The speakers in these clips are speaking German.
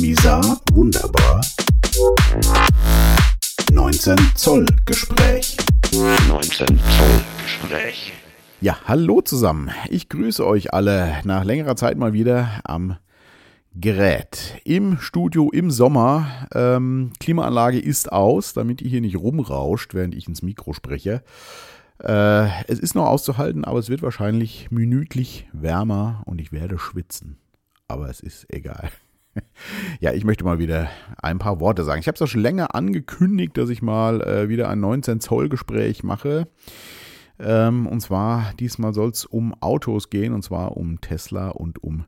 Misa wunderbar. 19 Zoll Gespräch. 19 Zoll Gespräch. Ja, hallo zusammen. Ich grüße euch alle nach längerer Zeit mal wieder am Gerät. Im Studio im Sommer. Ähm, Klimaanlage ist aus, damit ihr hier nicht rumrauscht, während ich ins Mikro spreche. Äh, es ist noch auszuhalten, aber es wird wahrscheinlich minütlich wärmer und ich werde schwitzen. Aber es ist egal. Ja, ich möchte mal wieder ein paar Worte sagen. Ich habe es auch schon länger angekündigt, dass ich mal äh, wieder ein 19 Zoll Gespräch mache. Ähm, und zwar diesmal soll es um Autos gehen, und zwar um Tesla und um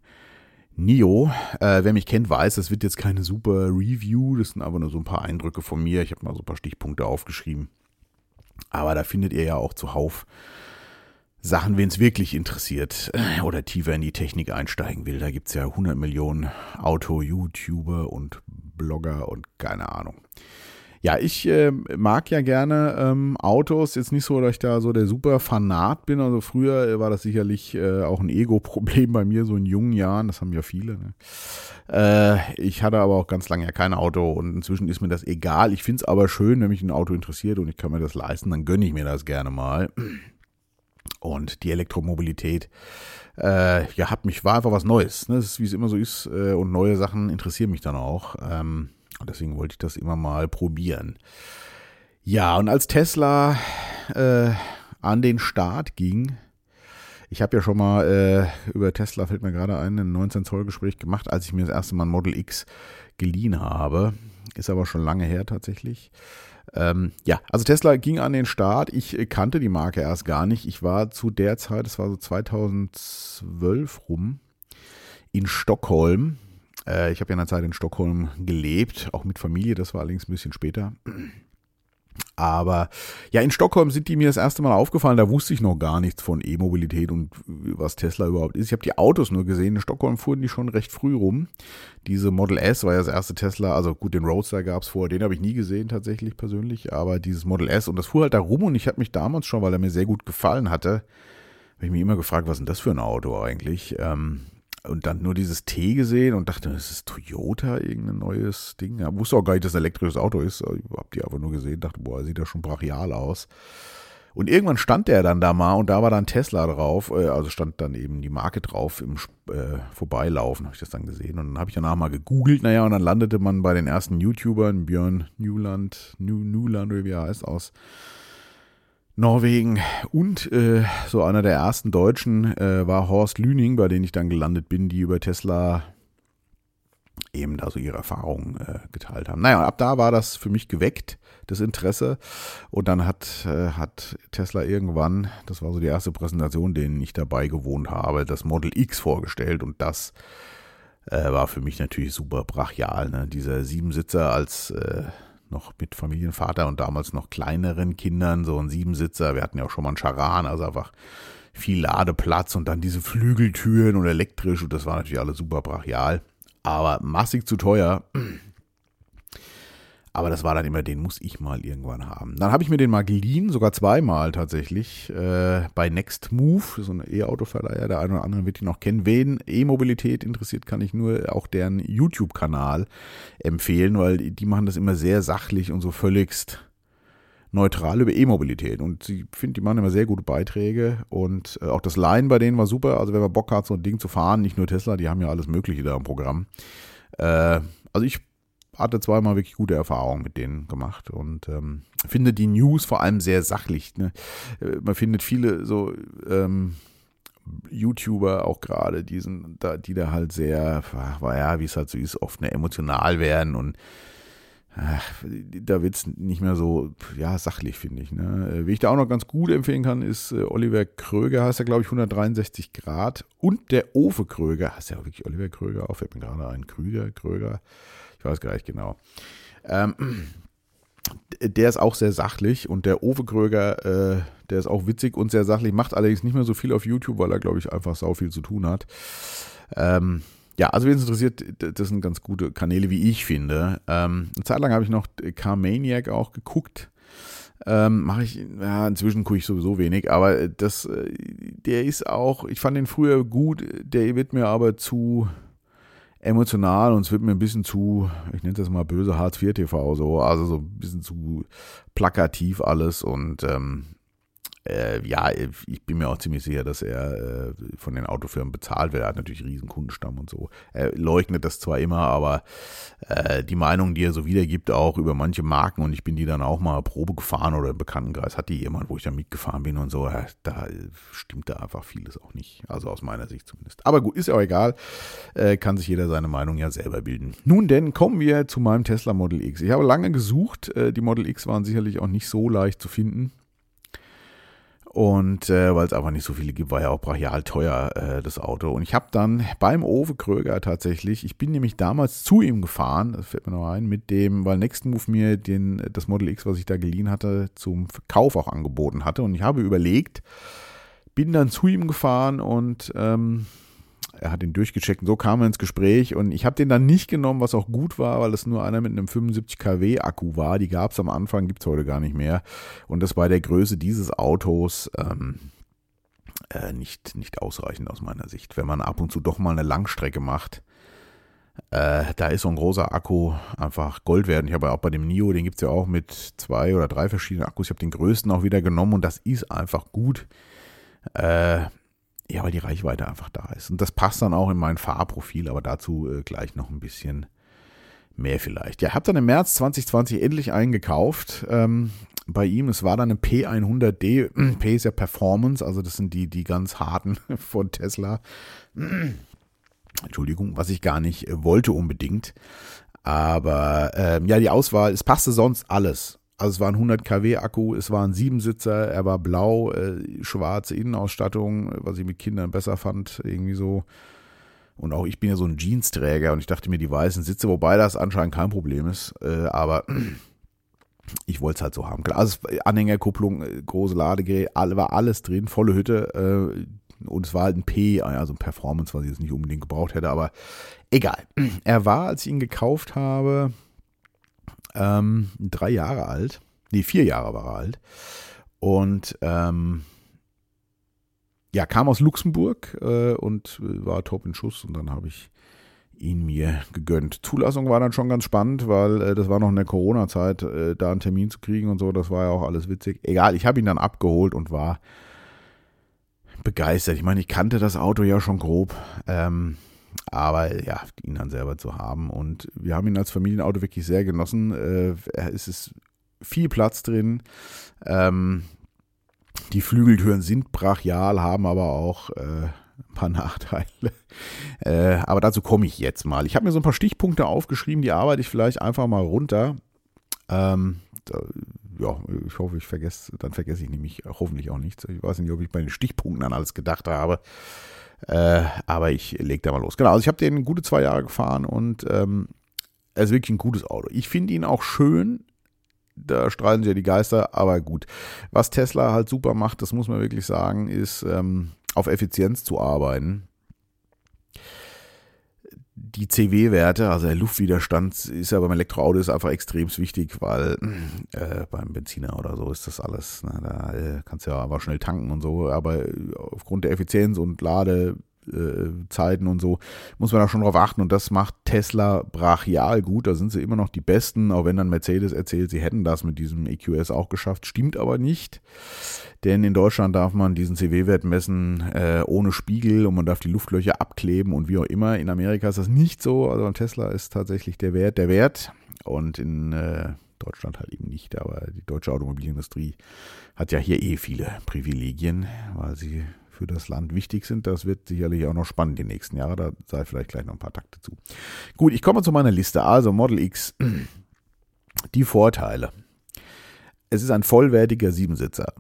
NIO. Äh, wer mich kennt, weiß, das wird jetzt keine super Review, das sind aber nur so ein paar Eindrücke von mir. Ich habe mal so ein paar Stichpunkte aufgeschrieben. Aber da findet ihr ja auch zuhauf Sachen, wen es wirklich interessiert äh, oder tiefer in die Technik einsteigen will. Da gibt es ja 100 Millionen Auto-YouTuber und Blogger und keine Ahnung. Ja, ich äh, mag ja gerne ähm, Autos. Jetzt nicht so, dass ich da so der super Fanat bin. Also früher äh, war das sicherlich äh, auch ein Ego-Problem bei mir, so in jungen Jahren. Das haben ja viele. Ne? Äh, ich hatte aber auch ganz lange ja kein Auto und inzwischen ist mir das egal. Ich finde es aber schön, wenn mich ein Auto interessiert und ich kann mir das leisten, dann gönne ich mir das gerne mal. Und die Elektromobilität, äh, ja, hat mich, war einfach was Neues. Ne? Das ist, wie es immer so ist. Äh, und neue Sachen interessieren mich dann auch. Ähm, deswegen wollte ich das immer mal probieren. Ja, und als Tesla äh, an den Start ging, ich habe ja schon mal äh, über Tesla, fällt mir gerade ein, ein 19 Zoll Gespräch gemacht, als ich mir das erste Mal ein Model X geliehen habe. Ist aber schon lange her tatsächlich. Ähm, ja, also Tesla ging an den Start. Ich kannte die Marke erst gar nicht. Ich war zu der Zeit, das war so 2012 rum, in Stockholm. Äh, ich habe ja in der Zeit in Stockholm gelebt, auch mit Familie. Das war allerdings ein bisschen später. Aber ja, in Stockholm sind die mir das erste Mal aufgefallen. Da wusste ich noch gar nichts von E-Mobilität und was Tesla überhaupt ist. Ich habe die Autos nur gesehen. In Stockholm fuhren die schon recht früh rum. Diese Model S war ja das erste Tesla. Also gut, den Roadster gab es vorher. Den habe ich nie gesehen tatsächlich persönlich. Aber dieses Model S und das fuhr halt da rum und ich habe mich damals schon, weil er mir sehr gut gefallen hatte, habe ich mich immer gefragt, was ist denn das für ein Auto eigentlich? Ähm, und dann nur dieses T gesehen und dachte, das ist Toyota, irgendein neues Ding. Ja, wusste auch gar nicht, dass ein elektrisches Auto ist. Ich hab die einfach nur gesehen, dachte, boah, sieht ja schon brachial aus. Und irgendwann stand der dann da mal und da war dann Tesla drauf, äh, also stand dann eben die Marke drauf im äh, Vorbeilaufen, habe ich das dann gesehen. Und dann habe ich danach mal gegoogelt, naja, und dann landete man bei den ersten YouTubern, Björn Newland, New, Newland, wie er heißt, aus Norwegen und äh, so einer der ersten Deutschen äh, war Horst Lüning, bei denen ich dann gelandet bin, die über Tesla eben da so ihre Erfahrungen äh, geteilt haben. Naja, ab da war das für mich geweckt, das Interesse. Und dann hat, äh, hat Tesla irgendwann, das war so die erste Präsentation, denen ich dabei gewohnt habe, das Model X vorgestellt und das äh, war für mich natürlich super brachial. Ne? Dieser Siebensitzer als äh, noch mit Familienvater und damals noch kleineren Kindern, so ein Siebensitzer. Wir hatten ja auch schon mal einen Charan, also einfach viel Ladeplatz und dann diese Flügeltüren und elektrisch und das war natürlich alles super brachial, aber massig zu teuer. Aber das war dann immer, den muss ich mal irgendwann haben. Dann habe ich mir den mal geliehen, sogar zweimal tatsächlich, äh, bei Next Move, so ein E-Auto-Verleiher. Der eine oder andere wird ihn noch kennen. Wen E-Mobilität interessiert, kann ich nur auch deren YouTube-Kanal empfehlen, weil die machen das immer sehr sachlich und so völligst neutral über E-Mobilität. Und ich finde, die machen immer sehr gute Beiträge. Und äh, auch das Line bei denen war super. Also wenn man Bock hat, so ein Ding zu fahren, nicht nur Tesla, die haben ja alles Mögliche da im Programm. Äh, also ich hatte zweimal wirklich gute Erfahrungen mit denen gemacht und ähm, finde die News vor allem sehr sachlich. Ne? Äh, man findet viele so ähm, YouTuber auch gerade, die, da, die da halt sehr, ja, wie es halt so ist, oft ne, emotional werden und ach, da wird es nicht mehr so, ja, sachlich, finde ich. Ne? Äh, wie ich da auch noch ganz gut empfehlen kann, ist äh, Oliver Kröger, heißt er, glaube ich, 163 Grad. Und der Ove Kröger, heißt ja wirklich Oliver Kröger, auch fällt mir gerade ein, Krüger, Kröger. Ich weiß gar nicht genau. Ähm, der ist auch sehr sachlich und der Ove Kröger, äh, der ist auch witzig und sehr sachlich, macht allerdings nicht mehr so viel auf YouTube, weil er, glaube ich, einfach sau viel zu tun hat. Ähm, ja, also wen es interessiert, das sind ganz gute Kanäle, wie ich finde. Ähm, eine Zeit lang habe ich noch Carmaniac auch geguckt. Ähm, Mache ich, ja, inzwischen gucke ich sowieso wenig, aber das, äh, der ist auch, ich fand den früher gut, der wird mir aber zu, emotional und es wird mir ein bisschen zu, ich nenne das mal böse Hartz IV TV so, also so ein bisschen zu plakativ alles und ähm, äh, ja, ich bin mir auch ziemlich sicher, dass er äh, von den Autofirmen bezahlt wird. Er hat natürlich riesen Kundenstamm und so. Er leugnet das zwar immer, aber äh, die Meinung, die er so wiedergibt, auch über manche Marken und ich bin die dann auch mal Probe gefahren oder im Bekanntenkreis hat die jemand, wo ich dann mitgefahren bin und so, äh, da stimmt da einfach vieles auch nicht. Also aus meiner Sicht zumindest. Aber gut, ist ja auch egal. Äh, kann sich jeder seine Meinung ja selber bilden. Nun denn, kommen wir zu meinem Tesla Model X. Ich habe lange gesucht. Äh, die Model X waren sicherlich auch nicht so leicht zu finden. Und äh, weil es einfach nicht so viele gibt, war ja auch brachial teuer, äh, das Auto. Und ich habe dann beim Owe Kröger tatsächlich, ich bin nämlich damals zu ihm gefahren, das fällt mir noch ein, mit dem, weil Next Move mir den, das Model X, was ich da geliehen hatte, zum Verkauf auch angeboten hatte. Und ich habe überlegt, bin dann zu ihm gefahren und ähm, er hat ihn durchgecheckt und so kam er ins Gespräch und ich habe den dann nicht genommen, was auch gut war, weil es nur einer mit einem 75 kW Akku war. Die gab es am Anfang, gibt es heute gar nicht mehr. Und das bei der Größe dieses Autos ähm, äh, nicht, nicht ausreichend aus meiner Sicht. Wenn man ab und zu doch mal eine Langstrecke macht, äh, da ist so ein großer Akku einfach Gold wert. Ich habe ja auch bei dem NIO, den gibt es ja auch mit zwei oder drei verschiedenen Akkus. Ich habe den größten auch wieder genommen und das ist einfach gut. Äh, ja, weil die Reichweite einfach da ist. Und das passt dann auch in mein Fahrprofil, aber dazu äh, gleich noch ein bisschen mehr vielleicht. Ja, ich habe dann im März 2020 endlich eingekauft. Ähm, bei ihm, es war dann ein P100D. P ist ja Performance, also das sind die, die ganz harten von Tesla. Entschuldigung, was ich gar nicht äh, wollte unbedingt. Aber ähm, ja, die Auswahl, es passte sonst alles. Also es war ein 100 kW Akku, es war ein Siebensitzer, er war blau, äh, schwarze Innenausstattung, was ich mit Kindern besser fand, irgendwie so. Und auch ich bin ja so ein Jeansträger und ich dachte mir, die weißen Sitze, wobei das anscheinend kein Problem ist, äh, aber ich wollte es halt so haben. Also Anhängerkupplung, äh, große Ladegerät, alle, war alles drin, volle Hütte äh, und es war halt ein P, also ein Performance, was ich jetzt nicht unbedingt gebraucht hätte, aber egal. Er war, als ich ihn gekauft habe, ähm, drei Jahre alt. Nee, vier Jahre war er alt. Und ähm, ja, kam aus Luxemburg äh, und war top in Schuss und dann habe ich ihn mir gegönnt. Zulassung war dann schon ganz spannend, weil äh, das war noch in der Corona-Zeit, äh, da einen Termin zu kriegen und so, das war ja auch alles witzig. Egal, ich habe ihn dann abgeholt und war begeistert. Ich meine, ich kannte das Auto ja schon grob. Ähm, aber ja, ihn dann selber zu haben. Und wir haben ihn als Familienauto wirklich sehr genossen. Äh, es ist viel Platz drin. Ähm, die Flügeltüren sind brachial, haben aber auch äh, ein paar Nachteile. Äh, aber dazu komme ich jetzt mal. Ich habe mir so ein paar Stichpunkte aufgeschrieben, die arbeite ich vielleicht einfach mal runter. Ähm, da, ja, ich hoffe, ich vergesse, dann vergesse ich nämlich hoffentlich auch nichts. Ich weiß nicht, ob ich bei den Stichpunkten an alles gedacht habe. Äh, aber ich lege da mal los. Genau, also ich habe den gute zwei Jahre gefahren und ähm, er ist wirklich ein gutes Auto. Ich finde ihn auch schön. Da streiten sich ja die Geister, aber gut. Was Tesla halt super macht, das muss man wirklich sagen, ist ähm, auf Effizienz zu arbeiten die CW-Werte, also der Luftwiderstand, ist ja beim Elektroauto ist einfach extrem wichtig, weil äh, beim Benziner oder so ist das alles, na, da äh, kannst du ja aber schnell tanken und so, aber aufgrund der Effizienz und Lade Zeiten und so, muss man da schon drauf achten. Und das macht Tesla brachial gut, da sind sie immer noch die Besten, auch wenn dann Mercedes erzählt, sie hätten das mit diesem EQS auch geschafft, stimmt aber nicht, denn in Deutschland darf man diesen CW-Wert messen äh, ohne Spiegel und man darf die Luftlöcher abkleben und wie auch immer, in Amerika ist das nicht so, also Tesla ist tatsächlich der Wert der Wert. Und in äh, Deutschland halt eben nicht, aber die deutsche Automobilindustrie hat ja hier eh viele Privilegien, weil sie für das Land wichtig sind. Das wird sicherlich auch noch spannend die nächsten Jahre. Da sei vielleicht gleich noch ein paar Takte zu. Gut, ich komme zu meiner Liste. Also Model X. Die Vorteile. Es ist ein vollwertiger Siebensitzer.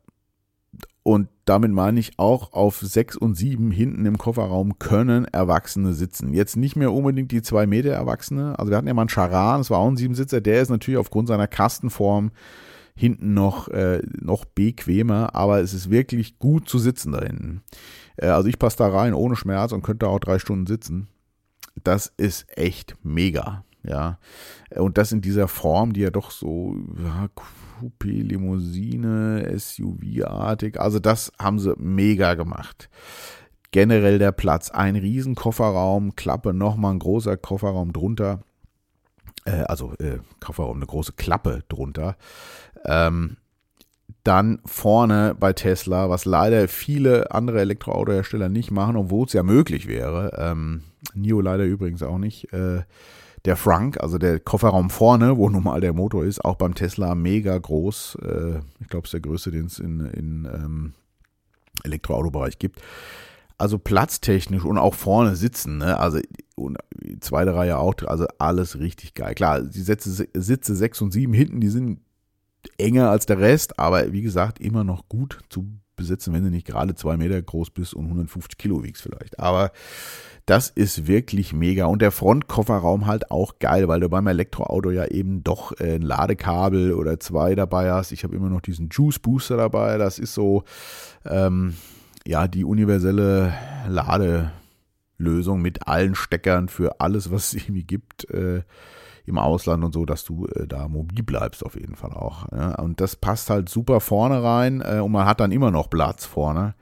Und damit meine ich auch auf 6 und 7 hinten im Kofferraum können Erwachsene sitzen. Jetzt nicht mehr unbedingt die 2 Meter Erwachsene. Also wir hatten ja mal einen Charan, das war auch ein Siebensitzer. Der ist natürlich aufgrund seiner Kastenform hinten noch, äh, noch bequemer, aber es ist wirklich gut zu sitzen da hinten. Äh, also ich passe da rein ohne Schmerz und könnte auch drei Stunden sitzen. Das ist echt mega, ja. Und das in dieser Form, die ja doch so ja, Coupé, Limousine, SUV-artig, also das haben sie mega gemacht. generell der Platz. Ein riesen Kofferraum, Klappe, nochmal ein großer Kofferraum drunter. Äh, also äh, Kofferraum, eine große Klappe drunter. Ähm, dann vorne bei Tesla, was leider viele andere Elektroautohersteller nicht machen, obwohl es ja möglich wäre. Ähm, NIO leider übrigens auch nicht. Äh, der Frunk, also der Kofferraum vorne, wo nun mal der Motor ist, auch beim Tesla mega groß. Äh, ich glaube, es ist der größte, den es in, in ähm, Elektroautobereich gibt. Also platztechnisch und auch vorne sitzen, ne? also und zweite Reihe auch, also alles richtig geil. Klar, die Sitze, Sitze 6 und 7 hinten, die sind enger als der Rest, aber wie gesagt, immer noch gut zu besitzen, wenn du nicht gerade zwei Meter groß bist und 150 Kilo wiegst vielleicht. Aber das ist wirklich mega. Und der Frontkofferraum halt auch geil, weil du beim Elektroauto ja eben doch äh, ein Ladekabel oder zwei dabei hast. Ich habe immer noch diesen Juice Booster dabei. Das ist so, ähm, ja, die universelle Ladelösung mit allen Steckern für alles, was es irgendwie gibt. Äh, im Ausland und so, dass du äh, da mobil bleibst auf jeden Fall auch. Ja? Und das passt halt super vorne rein äh, und man hat dann immer noch Platz vorne.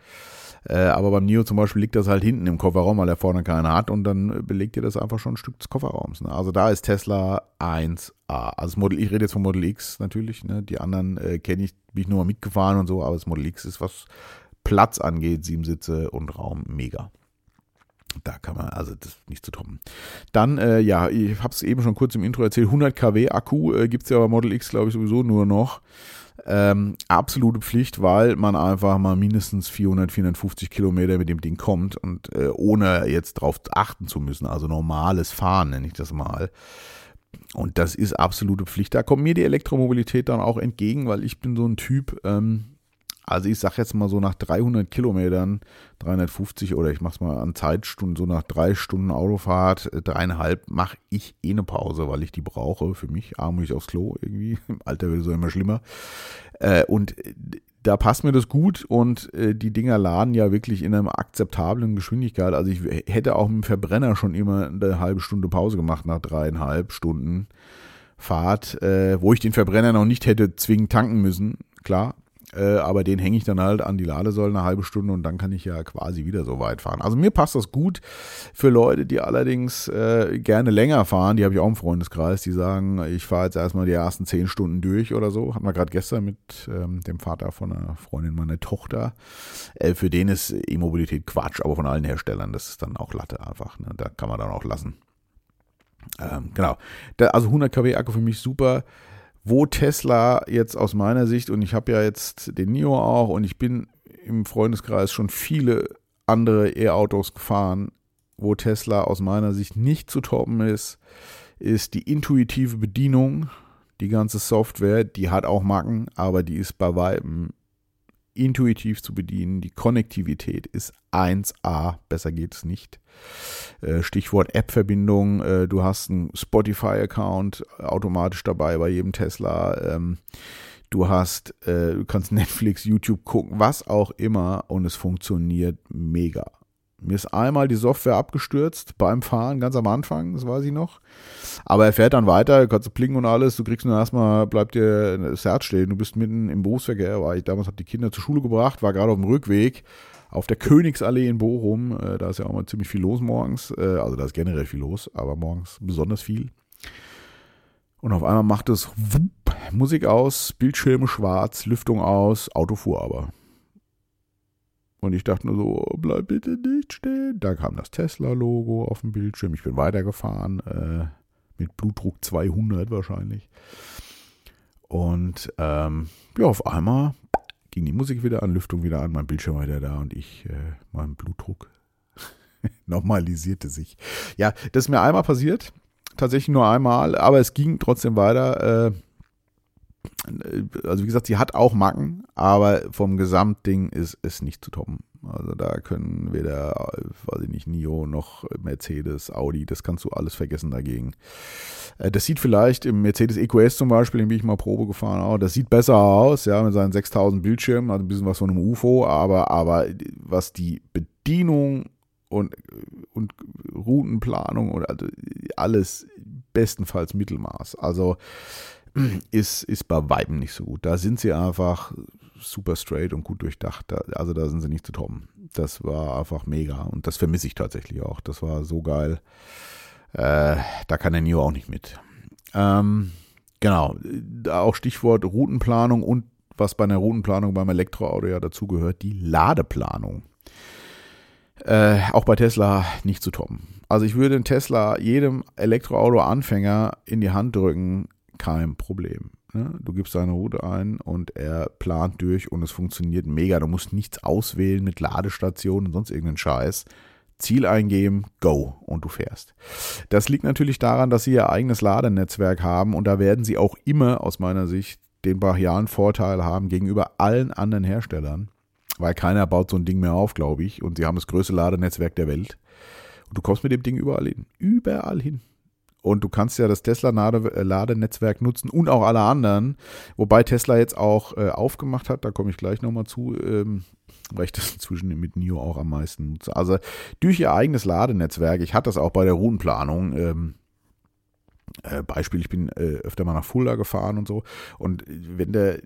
Äh, aber beim Nio zum Beispiel liegt das halt hinten im Kofferraum, weil er vorne keinen hat und dann belegt ihr das einfach schon ein Stück des Kofferraums. Ne? Also da ist Tesla 1A. Also Model, ich rede jetzt vom Model X natürlich, ne? die anderen äh, kenne ich, bin ich nur mal mitgefahren und so, aber das Model X ist, was Platz angeht, sieben Sitze und Raum, mega. Da kann man, also das ist nicht zu toppen. Dann, äh, ja, ich habe es eben schon kurz im Intro erzählt, 100 kW Akku äh, gibt es ja bei Model X, glaube ich, sowieso nur noch. Ähm, absolute Pflicht, weil man einfach mal mindestens 400, 450 Kilometer mit dem Ding kommt und äh, ohne jetzt drauf achten zu müssen, also normales Fahren nenne ich das mal. Und das ist absolute Pflicht. Da kommt mir die Elektromobilität dann auch entgegen, weil ich bin so ein Typ, ähm, also ich sag jetzt mal so nach 300 Kilometern, 350 oder ich mach's mal an Zeitstunden, so nach drei Stunden Autofahrt, äh, dreieinhalb, mache ich eh eine Pause, weil ich die brauche für mich. A, muss ich aufs Klo irgendwie. Im Alter wird es immer schlimmer. Äh, und äh, da passt mir das gut und die Dinger laden ja wirklich in einer akzeptablen Geschwindigkeit. Also ich hätte auch mit dem Verbrenner schon immer eine halbe Stunde Pause gemacht nach dreieinhalb Stunden Fahrt, wo ich den Verbrenner noch nicht hätte zwingend tanken müssen. Klar, äh, aber den hänge ich dann halt an die Ladesäule eine halbe Stunde und dann kann ich ja quasi wieder so weit fahren. Also mir passt das gut. Für Leute, die allerdings äh, gerne länger fahren, die habe ich auch im Freundeskreis, die sagen, ich fahre jetzt erstmal die ersten zehn Stunden durch oder so. Hatten wir gerade gestern mit ähm, dem Vater von einer Freundin meiner Tochter. Äh, für den ist E-Mobilität Quatsch, aber von allen Herstellern, das ist dann auch Latte einfach. Ne? Da kann man dann auch lassen. Ähm, genau. Da, also 100 kW Akku für mich super wo Tesla jetzt aus meiner Sicht, und ich habe ja jetzt den NIO auch und ich bin im Freundeskreis schon viele andere E-Autos gefahren, wo Tesla aus meiner Sicht nicht zu toppen ist, ist die intuitive Bedienung. Die ganze Software, die hat auch Macken, aber die ist bei Weitem intuitiv zu bedienen. Die Konnektivität ist 1A, besser geht es nicht. Äh, Stichwort App-Verbindung, äh, du hast einen Spotify-Account automatisch dabei bei jedem Tesla. Ähm, du hast, äh, du kannst Netflix, YouTube gucken, was auch immer und es funktioniert mega. Mir ist einmal die Software abgestürzt beim Fahren, ganz am Anfang, das weiß ich noch. Aber er fährt dann weiter, kannst du plingen und alles. Du kriegst nur erstmal, bleibt dir das Herz stehen. Du bist mitten im Berufsverkehr, weil ich damals habe die Kinder zur Schule gebracht, war gerade auf dem Rückweg auf der Königsallee in Bochum. Äh, da ist ja auch mal ziemlich viel los morgens. Äh, also da ist generell viel los, aber morgens besonders viel. Und auf einmal macht es wupp, Musik aus, Bildschirme schwarz, Lüftung aus, Auto fuhr aber. Und ich dachte nur so, bleib bitte nicht stehen. Da kam das Tesla-Logo auf dem Bildschirm. Ich bin weitergefahren, äh, mit Blutdruck 200 wahrscheinlich. Und ähm, ja, auf einmal ging die Musik wieder an, Lüftung wieder an, mein Bildschirm war wieder da und ich, äh, mein Blutdruck normalisierte sich. Ja, das ist mir einmal passiert, tatsächlich nur einmal, aber es ging trotzdem weiter. Äh, also wie gesagt, sie hat auch Macken, aber vom Gesamtding ist es nicht zu toppen. Also da können weder, weiß ich nicht, NIO noch Mercedes, Audi, das kannst du alles vergessen dagegen. Äh, das sieht vielleicht im Mercedes EQS zum Beispiel, den bin ich mal Probe gefahren, auch, das sieht besser aus, ja, mit seinen 6000 Bildschirmen, also ein bisschen was von einem UFO, aber, aber was die Bedienung und, und Routenplanung und also alles bestenfalls Mittelmaß. Also ist, ist bei Weiben nicht so gut. Da sind sie einfach super straight und gut durchdacht. also da sind sie nicht zu toppen. Das war einfach mega und das vermisse ich tatsächlich auch. Das war so geil. Äh, da kann der Nio auch nicht mit. Ähm, genau, auch Stichwort Routenplanung und was bei einer Routenplanung beim Elektroauto ja dazu gehört, die Ladeplanung. Äh, auch bei Tesla nicht zu toppen. Also ich würde den Tesla jedem Elektroauto-Anfänger in die Hand drücken, kein Problem. Ne? Du gibst deine Route ein und er plant durch und es funktioniert mega. Du musst nichts auswählen mit Ladestationen und sonst irgendeinen Scheiß. Ziel eingeben, go und du fährst. Das liegt natürlich daran, dass sie ihr eigenes Ladenetzwerk haben und da werden sie auch immer aus meiner Sicht den brachialen Vorteil haben gegenüber allen anderen Herstellern, weil keiner baut so ein Ding mehr auf, glaube ich, und sie haben das größte Ladenetzwerk der Welt. Und du kommst mit dem Ding überall hin. Überall hin. Und du kannst ja das Tesla-Ladenetzwerk nutzen und auch alle anderen. Wobei Tesla jetzt auch äh, aufgemacht hat, da komme ich gleich nochmal zu, ähm, weil ich das inzwischen mit NIO auch am meisten nutze. Also durch ihr eigenes Ladenetzwerk, ich hatte das auch bei der Routenplanung, ähm, äh, Beispiel, ich bin äh, öfter mal nach Fulda gefahren und so. Und wenn der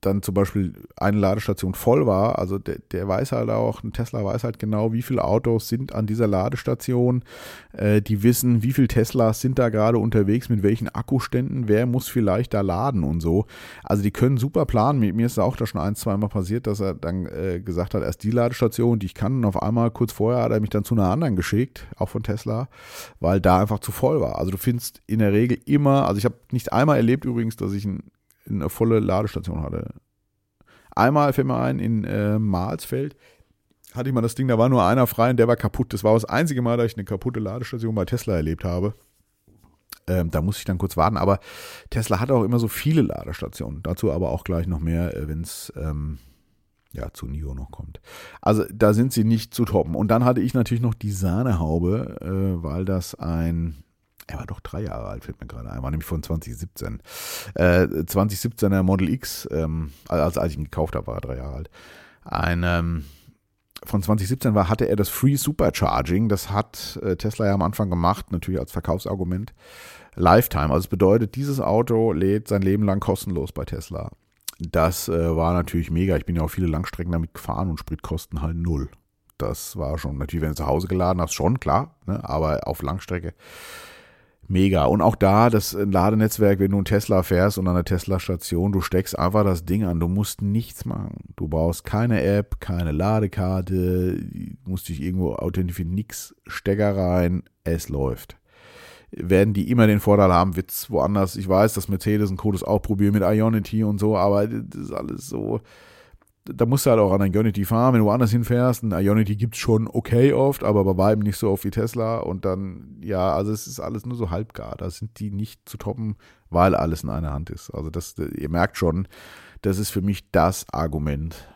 dann zum Beispiel eine Ladestation voll war, also der, der weiß halt auch, ein Tesla weiß halt genau, wie viele Autos sind an dieser Ladestation, äh, die wissen, wie viele Teslas sind da gerade unterwegs, mit welchen Akkuständen, wer muss vielleicht da laden und so. Also die können super planen. Mir, mir ist auch da schon ein, zweimal passiert, dass er dann äh, gesagt hat, erst die Ladestation, die ich kann, und auf einmal kurz vorher hat er mich dann zu einer anderen geschickt, auch von Tesla, weil da einfach zu voll war. Also du findest in der Regel immer, also ich habe nicht einmal erlebt übrigens, dass ich ein eine volle Ladestation hatte. Einmal fällt mir ein, in äh, Marsfeld hatte ich mal das Ding, da war nur einer frei und der war kaputt. Das war das einzige Mal, dass ich eine kaputte Ladestation bei Tesla erlebt habe. Ähm, da muss ich dann kurz warten, aber Tesla hat auch immer so viele Ladestationen. Dazu aber auch gleich noch mehr, äh, wenn es ähm, ja, zu NIO noch kommt. Also da sind sie nicht zu toppen. Und dann hatte ich natürlich noch die Sahnehaube, äh, weil das ein er war doch drei Jahre alt, fällt mir gerade ein, war nämlich von 2017. Äh, 2017er Model X, ähm, also als ich ihn gekauft habe, war er drei Jahre alt. Ein, ähm, von 2017 war, hatte er das Free Supercharging. Das hat äh, Tesla ja am Anfang gemacht, natürlich als Verkaufsargument. Lifetime. Also es bedeutet, dieses Auto lädt sein Leben lang kostenlos bei Tesla. Das äh, war natürlich mega. Ich bin ja auch viele Langstrecken damit gefahren und Spritkosten halt null. Das war schon, natürlich, wenn du zu Hause geladen hast, schon, klar, ne? aber auf Langstrecke mega. Und auch da, das Ladenetzwerk, wenn du einen Tesla fährst und an der Tesla-Station, du steckst einfach das Ding an. Du musst nichts machen. Du brauchst keine App, keine Ladekarte, musst dich irgendwo authentifizieren, nix, Stecker rein, es läuft. Werden die immer den Vorteil haben, wird's woanders. Ich weiß, dass Mercedes und Codus auch probieren mit Ionity und so, aber das ist alles so, da musst du halt auch an ein Ionity fahren. Wenn du woanders hinfährst, ein Ionity gibt es schon okay oft, aber bei weitem nicht so oft wie Tesla. Und dann, ja, also es ist alles nur so halbgar. Da sind die nicht zu toppen, weil alles in einer Hand ist. Also das, ihr merkt schon, das ist für mich das Argument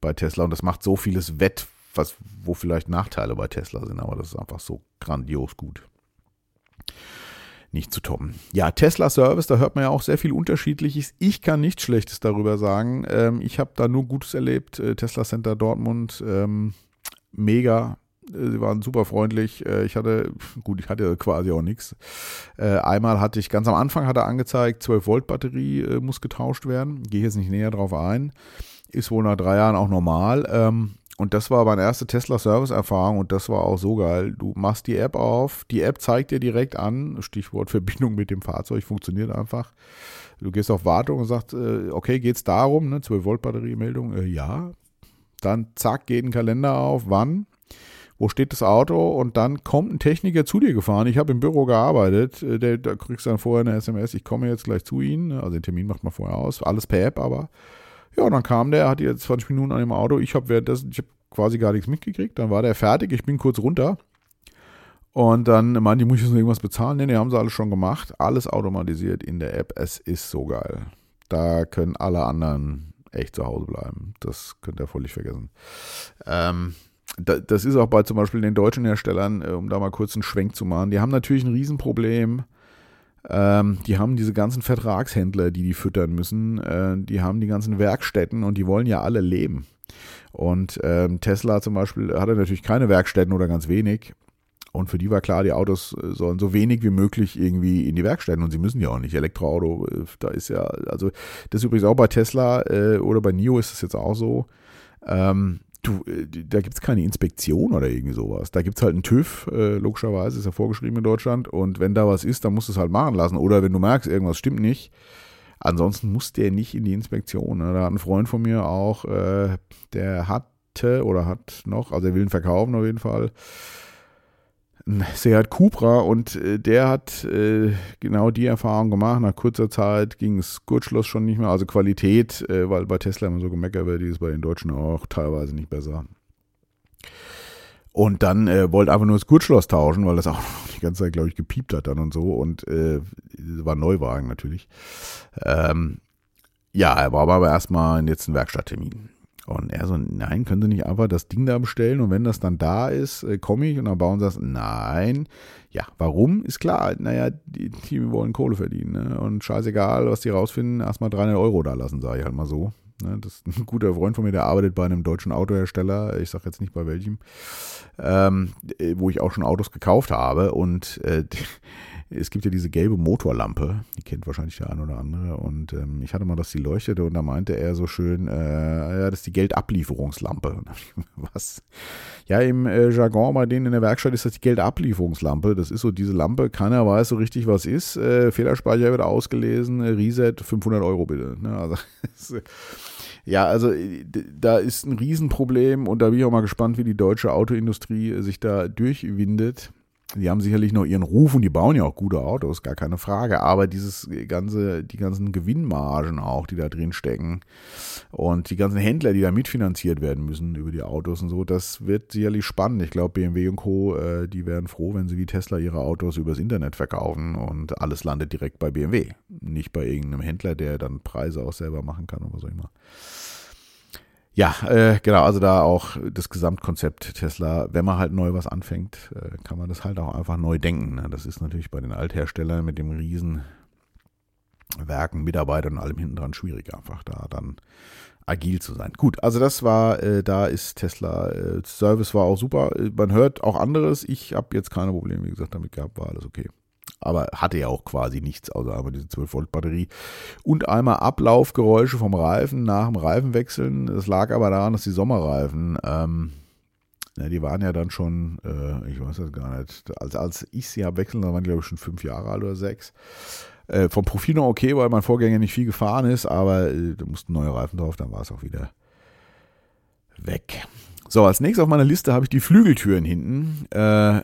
bei Tesla. Und das macht so vieles wett, was, wo vielleicht Nachteile bei Tesla sind, aber das ist einfach so grandios gut nicht zu toppen. Ja, Tesla Service, da hört man ja auch sehr viel Unterschiedliches. Ich kann nichts Schlechtes darüber sagen. Ähm, ich habe da nur Gutes erlebt. Äh, Tesla Center Dortmund, ähm, mega. Äh, sie waren super freundlich. Äh, ich hatte, gut, ich hatte quasi auch nichts. Einmal hatte ich, ganz am Anfang hat er angezeigt, 12 Volt Batterie muss getauscht werden. Gehe jetzt nicht näher drauf ein. Ist wohl nach drei Jahren auch normal. Ähm, und das war meine erste Tesla-Service-Erfahrung und das war auch so geil. Du machst die App auf, die App zeigt dir direkt an, Stichwort Verbindung mit dem Fahrzeug, funktioniert einfach. Du gehst auf Wartung und sagst, äh, okay, geht's darum, ne, 12 Volt Batteriemeldung, äh, ja. Dann zack, geht ein Kalender auf, wann, wo steht das Auto und dann kommt ein Techniker zu dir gefahren. Ich habe im Büro gearbeitet, äh, der, da kriegst du dann vorher eine SMS, ich komme jetzt gleich zu Ihnen, also den Termin macht man vorher aus, alles per App, aber ja, und dann kam der, hat jetzt 20 Minuten an dem Auto. Ich habe währenddessen, ich habe quasi gar nichts mitgekriegt. Dann war der fertig. Ich bin kurz runter. Und dann meinte ich, muss ich jetzt noch irgendwas bezahlen? Nee, nee, haben sie alles schon gemacht. Alles automatisiert in der App. Es ist so geil. Da können alle anderen echt zu Hause bleiben. Das könnt ihr völlig vergessen. Ähm, das ist auch bei zum Beispiel den deutschen Herstellern, äh, um da mal kurz einen Schwenk zu machen. Die haben natürlich ein Riesenproblem ähm, die haben diese ganzen Vertragshändler, die die füttern müssen. Äh, die haben die ganzen Werkstätten und die wollen ja alle leben. Und ähm, Tesla zum Beispiel hatte natürlich keine Werkstätten oder ganz wenig. Und für die war klar, die Autos äh, sollen so wenig wie möglich irgendwie in die Werkstätten und sie müssen ja auch nicht. Elektroauto, äh, da ist ja, also das ist übrigens auch bei Tesla äh, oder bei NIO ist das jetzt auch so. Ähm, Du, äh, da gibt es keine Inspektion oder irgendwie sowas. Da gibt es halt einen TÜV, äh, logischerweise, ist ja vorgeschrieben in Deutschland. Und wenn da was ist, dann musst du es halt machen lassen. Oder wenn du merkst, irgendwas stimmt nicht. Ansonsten muss der nicht in die Inspektion. Ne? Da hat ein Freund von mir auch, äh, der hatte oder hat noch, also er will ihn verkaufen auf jeden Fall, Seat Cupra und äh, der hat äh, genau die Erfahrung gemacht. Nach kurzer Zeit ging das Gurtschloss schon nicht mehr. Also Qualität, äh, weil bei Tesla immer so gemeckert wird, die ist bei den Deutschen auch teilweise nicht besser. Und dann äh, wollte einfach nur das Gurtschloss tauschen, weil das auch die ganze Zeit, glaube ich, gepiept hat dann und so. Und äh, war Neuwagen natürlich. Ähm, ja, er war aber erstmal jetzt ein Werkstatttermin. Und er so, nein, können Sie nicht einfach das Ding da bestellen und wenn das dann da ist, äh, komme ich und dann bauen sie das. Nein. Ja, warum? Ist klar. Naja, die, die wollen Kohle verdienen. Ne? Und scheißegal, was die rausfinden, erstmal 300 Euro da lassen, sage ich halt mal so. Ne? Das ist ein guter Freund von mir, der arbeitet bei einem deutschen Autohersteller. Ich sage jetzt nicht bei welchem. Ähm, äh, wo ich auch schon Autos gekauft habe und äh, es gibt ja diese gelbe Motorlampe, die kennt wahrscheinlich der ein oder andere. Und ähm, ich hatte mal, dass die leuchtete und da meinte er so schön, äh, ja, das ist die Geldablieferungslampe. Was? Ja, im äh, Jargon bei denen in der Werkstatt ist das die Geldablieferungslampe. Das ist so diese Lampe, keiner weiß so richtig, was ist. Äh, Fehlerspeicher wird ausgelesen, Reset 500 Euro bitte. Ne? Also, ja, also äh, da ist ein Riesenproblem und da bin ich auch mal gespannt, wie die deutsche Autoindustrie sich da durchwindet die haben sicherlich noch ihren Ruf und die bauen ja auch gute Autos, gar keine Frage. Aber dieses ganze, die ganzen Gewinnmargen auch, die da drin stecken und die ganzen Händler, die da mitfinanziert werden müssen über die Autos und so, das wird sicherlich spannend. Ich glaube, BMW und Co., äh, die wären froh, wenn sie wie Tesla ihre Autos übers Internet verkaufen und alles landet direkt bei BMW. Nicht bei irgendeinem Händler, der dann Preise auch selber machen kann oder auch immer. Ja, äh, genau, also da auch das Gesamtkonzept Tesla, wenn man halt neu was anfängt, äh, kann man das halt auch einfach neu denken. Ne? Das ist natürlich bei den Altherstellern mit dem riesen Werken, Mitarbeitern und allem hinten dran schwierig, einfach da dann agil zu sein. Gut, also das war, äh, da ist Tesla, äh, Service war auch super. Man hört auch anderes. Ich habe jetzt keine Probleme, wie gesagt, damit gehabt, war alles okay aber hatte ja auch quasi nichts, außer einmal diese 12 Volt Batterie und einmal Ablaufgeräusche vom Reifen nach dem Reifenwechseln. Das lag aber daran, dass die Sommerreifen, ähm, ja, die waren ja dann schon, äh, ich weiß das gar nicht, als, als ich sie habe wechseln, da waren glaube ich schon fünf Jahre alt oder sechs. Äh, vom Profil noch okay, weil mein Vorgänger nicht viel gefahren ist, aber äh, da mussten neue Reifen drauf, dann war es auch wieder weg. So, als nächstes auf meiner Liste habe ich die Flügeltüren hinten. Äh,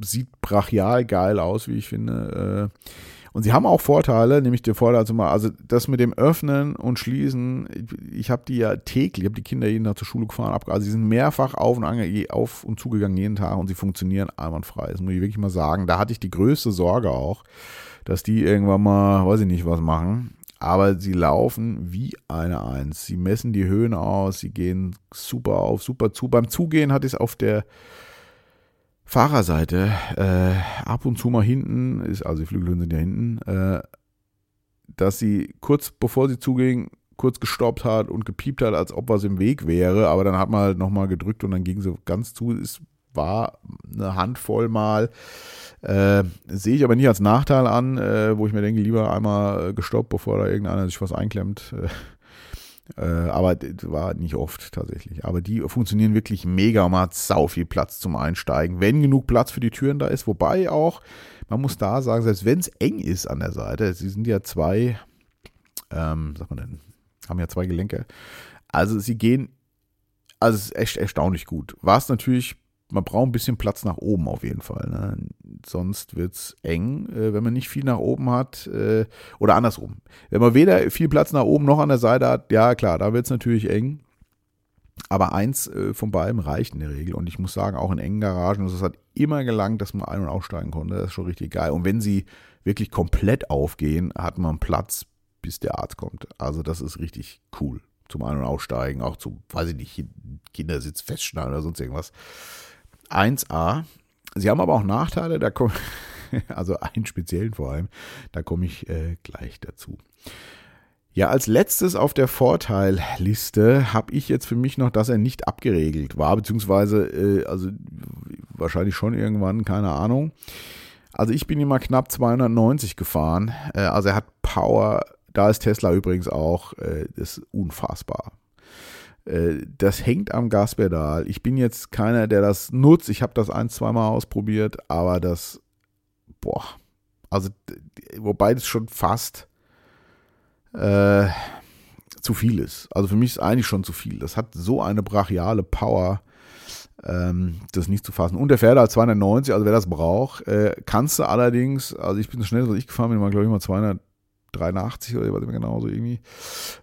sieht brachial geil aus, wie ich finde. Äh, und sie haben auch Vorteile, nämlich der Vorteil, also mal, also das mit dem Öffnen und Schließen, ich habe die ja täglich, ich habe die Kinder jeden Tag zur Schule gefahren, also sie sind mehrfach auf und, ange, auf und zugegangen jeden Tag und sie funktionieren einwandfrei. Das muss ich wirklich mal sagen. Da hatte ich die größte Sorge auch, dass die irgendwann mal, weiß ich nicht, was machen. Aber sie laufen wie eine Eins. Sie messen die Höhen aus, sie gehen super auf, super zu. Beim Zugehen hatte ich es auf der Fahrerseite äh, ab und zu mal hinten, ist, also die Flügelhöhen sind ja hinten, äh, dass sie kurz bevor sie zuging, kurz gestoppt hat und gepiept hat, als ob was im Weg wäre, aber dann hat man halt nochmal gedrückt und dann ging sie ganz zu. Es war eine Handvoll mal. Äh, sehe ich aber nicht als Nachteil an, äh, wo ich mir denke, lieber einmal gestoppt, bevor da irgendeiner sich was einklemmt. Äh, aber war nicht oft tatsächlich. Aber die funktionieren wirklich mega. Man hat sau viel Platz zum Einsteigen, wenn genug Platz für die Türen da ist. Wobei auch, man muss da sagen, selbst wenn es eng ist an der Seite, sie sind ja zwei, ähm, sagt man denn, haben ja zwei Gelenke. Also sie gehen, also es ist echt erstaunlich gut. Was natürlich man braucht ein bisschen Platz nach oben auf jeden Fall. Ne? Sonst wird es eng, äh, wenn man nicht viel nach oben hat. Äh, oder andersrum. Wenn man weder viel Platz nach oben noch an der Seite hat, ja klar, da wird es natürlich eng. Aber eins äh, von beiden reicht in der Regel. Und ich muss sagen, auch in engen Garagen, also es hat immer gelangt, dass man ein- und aussteigen konnte. Das ist schon richtig geil. Und wenn sie wirklich komplett aufgehen, hat man Platz, bis der Arzt kommt. Also das ist richtig cool zum Ein- und Aussteigen. Auch zum, weiß ich nicht, Kindersitz festschneiden oder sonst irgendwas. 1a. Sie haben aber auch Nachteile, da komme also einen speziellen vor allem, da komme ich äh, gleich dazu. Ja, als letztes auf der Vorteilliste habe ich jetzt für mich noch, dass er nicht abgeregelt war, beziehungsweise, äh, also wahrscheinlich schon irgendwann, keine Ahnung. Also ich bin immer knapp 290 gefahren. Äh, also er hat Power, da ist Tesla übrigens auch, äh, ist unfassbar. Äh, das hängt am Gaspedal. Ich bin jetzt keiner, der das nutzt. Ich habe das ein, zweimal ausprobiert, aber das, boah, also, wobei das schon fast äh, zu viel ist. Also für mich ist eigentlich schon zu viel. Das hat so eine brachiale Power, ähm, das nicht zu fassen. Und der fährt halt 290, also wer das braucht, äh, kannst du allerdings, also ich bin das schnellste, was ich gefahren bin, glaube ich mal 283 oder was immer genau so irgendwie.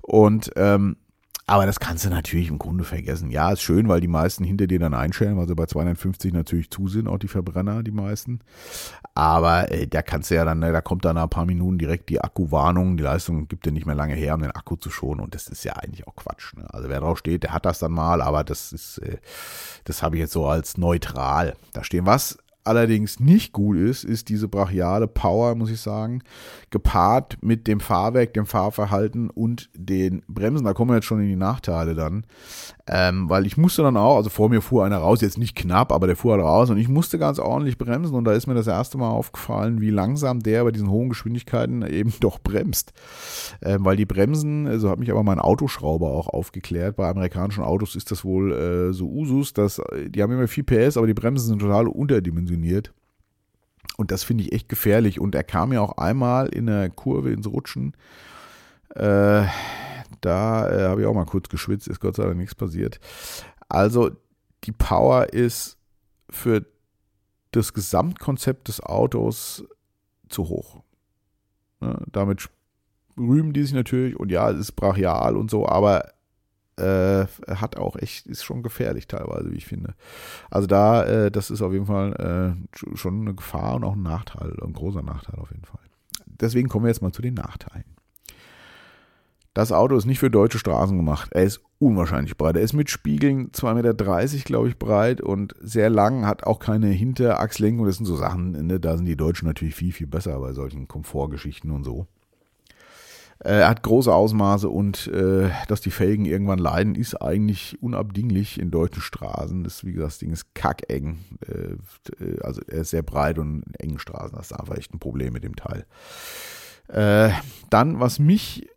Und ähm, aber das kannst du natürlich im Grunde vergessen. Ja, ist schön, weil die meisten hinter dir dann einstellen, weil sie bei 250 natürlich zu sind, auch die Verbrenner, die meisten. Aber äh, da kannst du ja dann, ne, da kommt dann nach ein paar Minuten direkt die Akkuwarnung. Die Leistung gibt dir nicht mehr lange her, um den Akku zu schonen. Und das ist ja eigentlich auch Quatsch. Ne? Also wer drauf steht, der hat das dann mal, aber das ist, äh, das habe ich jetzt so als neutral. Da stehen was allerdings nicht gut ist, ist diese brachiale Power, muss ich sagen, gepaart mit dem Fahrwerk, dem Fahrverhalten und den Bremsen. Da kommen wir jetzt schon in die Nachteile dann. Ähm, weil ich musste dann auch, also vor mir fuhr einer raus, jetzt nicht knapp, aber der fuhr halt raus und ich musste ganz ordentlich bremsen und da ist mir das erste Mal aufgefallen, wie langsam der bei diesen hohen Geschwindigkeiten eben doch bremst. Ähm, weil die Bremsen, so also hat mich aber mein Autoschrauber auch aufgeklärt, bei amerikanischen Autos ist das wohl äh, so Usus, dass die haben immer 4 PS, aber die Bremsen sind total unterdimensioniert. Und das finde ich echt gefährlich. Und er kam ja auch einmal in der Kurve ins Rutschen. Äh, da äh, habe ich auch mal kurz geschwitzt, ist Gott sei Dank nichts passiert. Also die Power ist für das Gesamtkonzept des Autos zu hoch. Ne? Damit rühmen die sich natürlich und ja, es ist brachial und so, aber äh, hat auch echt, ist schon gefährlich teilweise, wie ich finde. Also da, äh, das ist auf jeden Fall äh, schon eine Gefahr und auch ein Nachteil, ein großer Nachteil auf jeden Fall. Deswegen kommen wir jetzt mal zu den Nachteilen. Das Auto ist nicht für deutsche Straßen gemacht. Er ist unwahrscheinlich breit. Er ist mit Spiegeln 2,30 Meter, glaube ich, breit und sehr lang, hat auch keine Hinterachslenkung. Das sind so Sachen, ne? da sind die Deutschen natürlich viel, viel besser bei solchen Komfortgeschichten und so. Äh, er hat große Ausmaße und äh, dass die Felgen irgendwann leiden, ist eigentlich unabdinglich in deutschen Straßen. Das, wie gesagt, das Ding ist kackeng. Äh, also er ist sehr breit und in engen Straßen. Das ist einfach echt ein Problem mit dem Teil. Äh, dann, was mich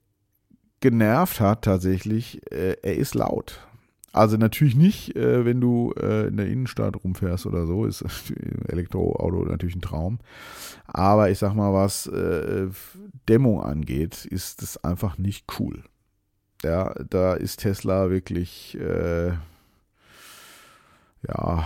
genervt hat tatsächlich, äh, er ist laut. Also natürlich nicht, äh, wenn du äh, in der Innenstadt rumfährst oder so, ist Elektroauto natürlich ein Traum. Aber ich sag mal, was äh, Dämmung angeht, ist es einfach nicht cool. Ja, da ist Tesla wirklich, äh, ja,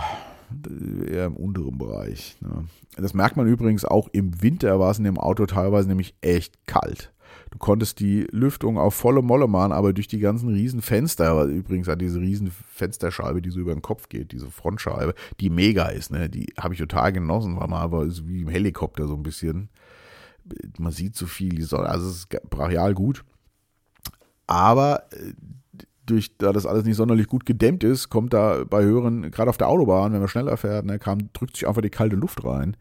eher im unteren Bereich. Ne? Das merkt man übrigens auch im Winter, war es in dem Auto teilweise nämlich echt kalt. Du konntest die Lüftung auf volle Molle machen, aber durch die ganzen riesen Fenster, übrigens an diese riesen Fensterscheibe, die so über den Kopf geht, diese Frontscheibe, die mega ist, ne? Die habe ich total genossen, weil man aber wie im Helikopter so ein bisschen. Man sieht so viel, die Sonne, also es ist brachial gut. Aber äh, durch, da das alles nicht sonderlich gut gedämmt ist, kommt da bei höheren, gerade auf der Autobahn, wenn man schneller fährt, ne, kam, drückt sich einfach die kalte Luft rein.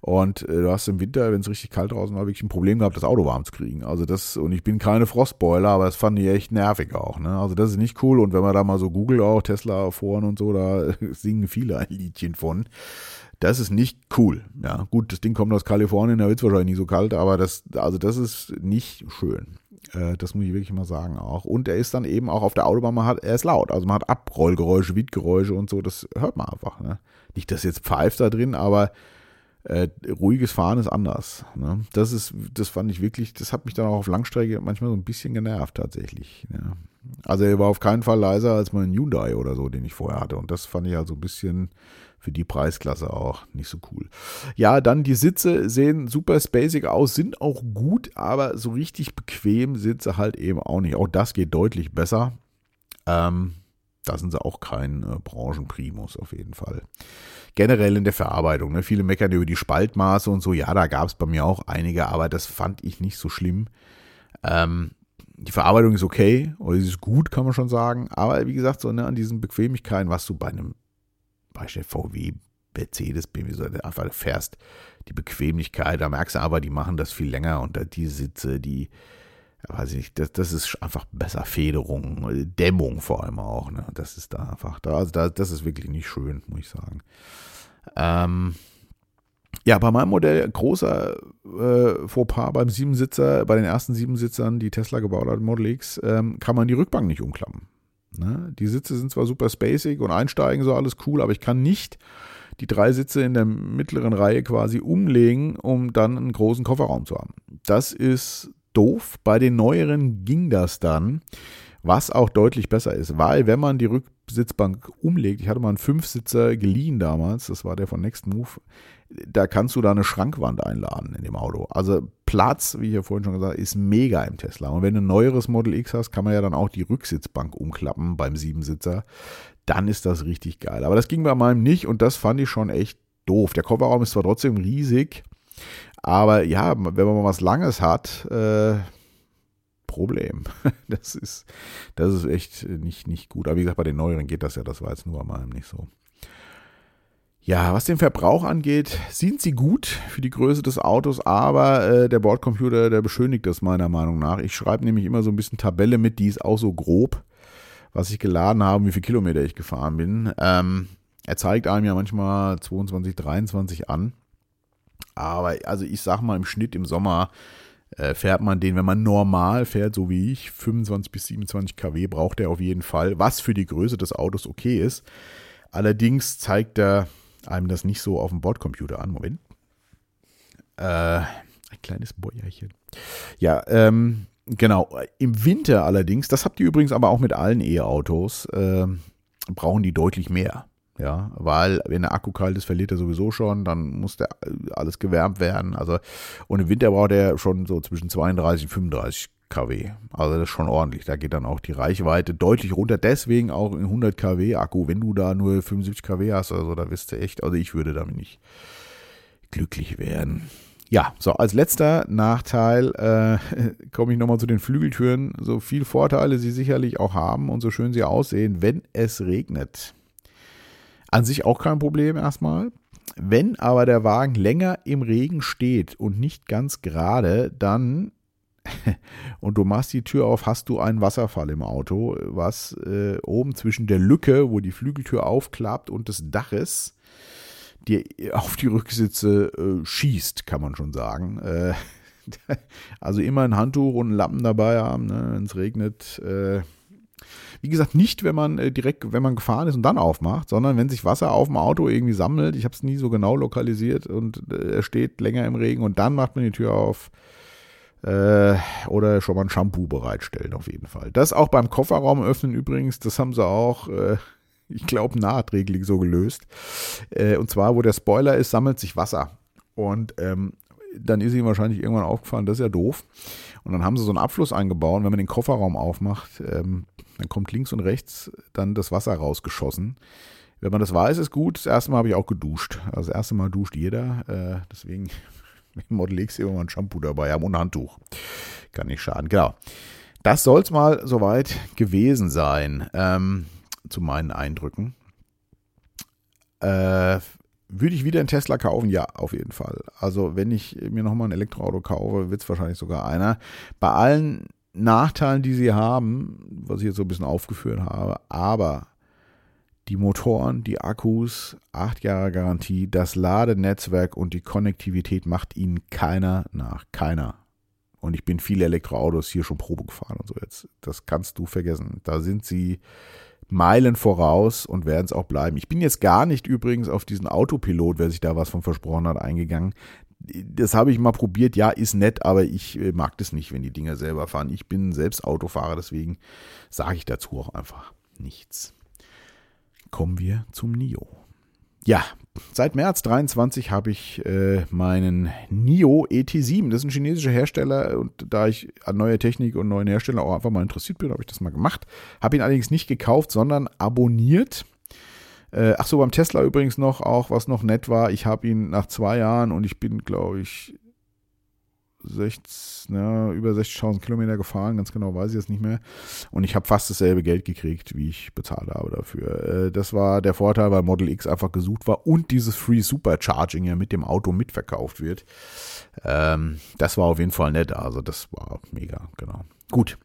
Und äh, du hast im Winter, wenn es richtig kalt draußen war, wirklich ein Problem gehabt, das Auto warm zu kriegen. Also das, und ich bin keine Frostboiler, aber das fand ich echt nervig auch. Ne? Also das ist nicht cool. Und wenn man da mal so googelt, auch Tesla Foren und so, da singen viele ein Liedchen von. Das ist nicht cool. Ja, gut, das Ding kommt aus Kalifornien, da wird es wahrscheinlich nicht so kalt, aber das, also das ist nicht schön. Äh, das muss ich wirklich mal sagen auch. Und er ist dann eben auch auf der Autobahn, man hat, er ist laut. Also man hat Abrollgeräusche, Wiedgeräusche und so, das hört man einfach. Ne? Nicht, dass jetzt pfeift da drin, aber äh, ruhiges Fahren ist anders. Ne? Das ist, das fand ich wirklich, das hat mich dann auch auf Langstrecke manchmal so ein bisschen genervt tatsächlich. Ja. Also er war auf keinen Fall leiser als mein Hyundai oder so, den ich vorher hatte. Und das fand ich also ein bisschen für die Preisklasse auch nicht so cool. Ja, dann die Sitze sehen super spacig aus, sind auch gut, aber so richtig bequem sind sie halt eben auch nicht. Auch das geht deutlich besser. Ähm, da sind sie auch kein äh, Branchenprimus auf jeden Fall. Generell in der Verarbeitung. Ne? Viele meckern über die Spaltmaße und so. Ja, da gab es bei mir auch einige, aber das fand ich nicht so schlimm. Ähm, die Verarbeitung ist okay, oder sie ist gut, kann man schon sagen. Aber wie gesagt, so ne, an diesen Bequemlichkeiten, was du bei einem Beispiel VW, Mercedes, BMW, so einfach fährst, die Bequemlichkeit, da merkst du aber, die machen das viel länger und die Sitze, die, weiß ich nicht, das, das ist einfach besser Federung, Dämmung vor allem auch. Ne? Das ist da einfach, da, also da, das ist wirklich nicht schön, muss ich sagen. Ähm, ja, bei meinem Modell großer äh, Fauxpas beim Siebensitzer, bei den ersten Siebensitzern, die Tesla gebaut hat, Model X, ähm, kann man die Rückbank nicht umklappen. Ne? Die Sitze sind zwar super spacig und einsteigen so alles cool, aber ich kann nicht die drei Sitze in der mittleren Reihe quasi umlegen, um dann einen großen Kofferraum zu haben. Das ist doof. Bei den neueren ging das dann, was auch deutlich besser ist, weil wenn man die Rücksitzbank umlegt, ich hatte mal einen Fünfsitzer geliehen damals, das war der von Next Move, da kannst du da eine Schrankwand einladen in dem Auto. Also Platz, wie ich ja vorhin schon gesagt habe, ist mega im Tesla. Und wenn du ein neueres Model X hast, kann man ja dann auch die Rücksitzbank umklappen beim Siebensitzer. Dann ist das richtig geil. Aber das ging bei meinem nicht und das fand ich schon echt doof. Der Kofferraum ist zwar trotzdem riesig, aber ja, wenn man mal was Langes hat, äh, Problem. Das ist, das ist echt nicht, nicht gut. Aber wie gesagt, bei den neueren geht das ja, das war jetzt nur bei meinem nicht so. Ja, was den Verbrauch angeht, sind sie gut für die Größe des Autos, aber äh, der Bordcomputer, der beschönigt das meiner Meinung nach. Ich schreibe nämlich immer so ein bisschen Tabelle mit, die ist auch so grob, was ich geladen habe, wie viele Kilometer ich gefahren bin. Ähm, er zeigt einem ja manchmal 22, 23 an. Aber also ich sag mal im Schnitt im Sommer äh, fährt man den, wenn man normal fährt, so wie ich, 25 bis 27 kW braucht er auf jeden Fall, was für die Größe des Autos okay ist. Allerdings zeigt er einem das nicht so auf dem Bordcomputer an. Moment. Äh, ein kleines Bäuerchen. Ja, ähm, genau. Im Winter allerdings, das habt ihr übrigens aber auch mit allen E-Autos, äh, brauchen die deutlich mehr. Ja, weil wenn der Akku kalt ist, verliert er sowieso schon, dann muss der alles gewärmt werden. Also, und im Winter braucht er schon so zwischen 32 und 35 kW. Also das ist schon ordentlich. Da geht dann auch die Reichweite deutlich runter. Deswegen auch in 100 kW Akku. Wenn du da nur 75 kW hast, also da wirst du echt, also ich würde damit nicht glücklich werden. Ja, so als letzter Nachteil äh, komme ich nochmal zu den Flügeltüren. So viel Vorteile sie sicherlich auch haben und so schön sie aussehen, wenn es regnet. An sich auch kein Problem erstmal. Wenn aber der Wagen länger im Regen steht und nicht ganz gerade, dann und du machst die Tür auf, hast du einen Wasserfall im Auto, was äh, oben zwischen der Lücke, wo die Flügeltür aufklappt und des Daches dir auf die Rücksitze äh, schießt, kann man schon sagen. Äh, also immer ein Handtuch und einen Lappen dabei haben, ne, wenn es regnet. Äh, wie gesagt, nicht, wenn man äh, direkt, wenn man gefahren ist und dann aufmacht, sondern wenn sich Wasser auf dem Auto irgendwie sammelt. Ich habe es nie so genau lokalisiert und äh, er steht länger im Regen und dann macht man die Tür auf äh, oder schon mal ein Shampoo bereitstellen, auf jeden Fall. Das auch beim Kofferraum öffnen übrigens, das haben sie auch, äh, ich glaube, nachträglich so gelöst. Äh, und zwar, wo der Spoiler ist, sammelt sich Wasser. Und ähm, dann ist ihnen wahrscheinlich irgendwann aufgefallen, das ist ja doof. Und dann haben sie so einen Abfluss eingebaut. Wenn man den Kofferraum aufmacht, ähm, dann kommt links und rechts dann das Wasser rausgeschossen. Wenn man das weiß, ist gut. Das erste Mal habe ich auch geduscht. Also das erste Mal duscht jeder. Äh, deswegen im Model X immer mal ein Shampoo dabei haben und ein Handtuch. Kann nicht schaden. Genau. Das soll es mal soweit gewesen sein, ähm, zu meinen Eindrücken. Äh, würde ich wieder einen Tesla kaufen? Ja, auf jeden Fall. Also, wenn ich mir nochmal ein Elektroauto kaufe, wird es wahrscheinlich sogar einer. Bei allen Nachteilen, die sie haben, was ich jetzt so ein bisschen aufgeführt habe, aber die Motoren, die Akkus, acht Jahre Garantie, das Ladenetzwerk und die Konnektivität macht ihnen keiner nach. Keiner. Und ich bin viele Elektroautos hier schon Probe gefahren und so jetzt. Das kannst du vergessen. Da sind sie Meilen voraus und werden es auch bleiben. Ich bin jetzt gar nicht übrigens auf diesen Autopilot, wer sich da was von versprochen hat, eingegangen. Das habe ich mal probiert. Ja, ist nett, aber ich äh, mag das nicht, wenn die Dinger selber fahren. Ich bin selbst Autofahrer, deswegen sage ich dazu auch einfach nichts kommen wir zum NIO. Ja, seit März 23 habe ich äh, meinen NIO ET7. Das ist ein chinesischer Hersteller und da ich an neue Technik und neuen Hersteller auch einfach mal interessiert bin, habe ich das mal gemacht. Habe ihn allerdings nicht gekauft, sondern abonniert. Äh, ach so, beim Tesla übrigens noch auch, was noch nett war. Ich habe ihn nach zwei Jahren und ich bin, glaube ich, 60, ja, über 60.000 Kilometer gefahren, ganz genau weiß ich jetzt nicht mehr. Und ich habe fast dasselbe Geld gekriegt, wie ich bezahlt habe dafür. Äh, das war der Vorteil, weil Model X einfach gesucht war und dieses Free Supercharging ja mit dem Auto mitverkauft wird. Ähm, das war auf jeden Fall nett, also das war mega, genau. Gut.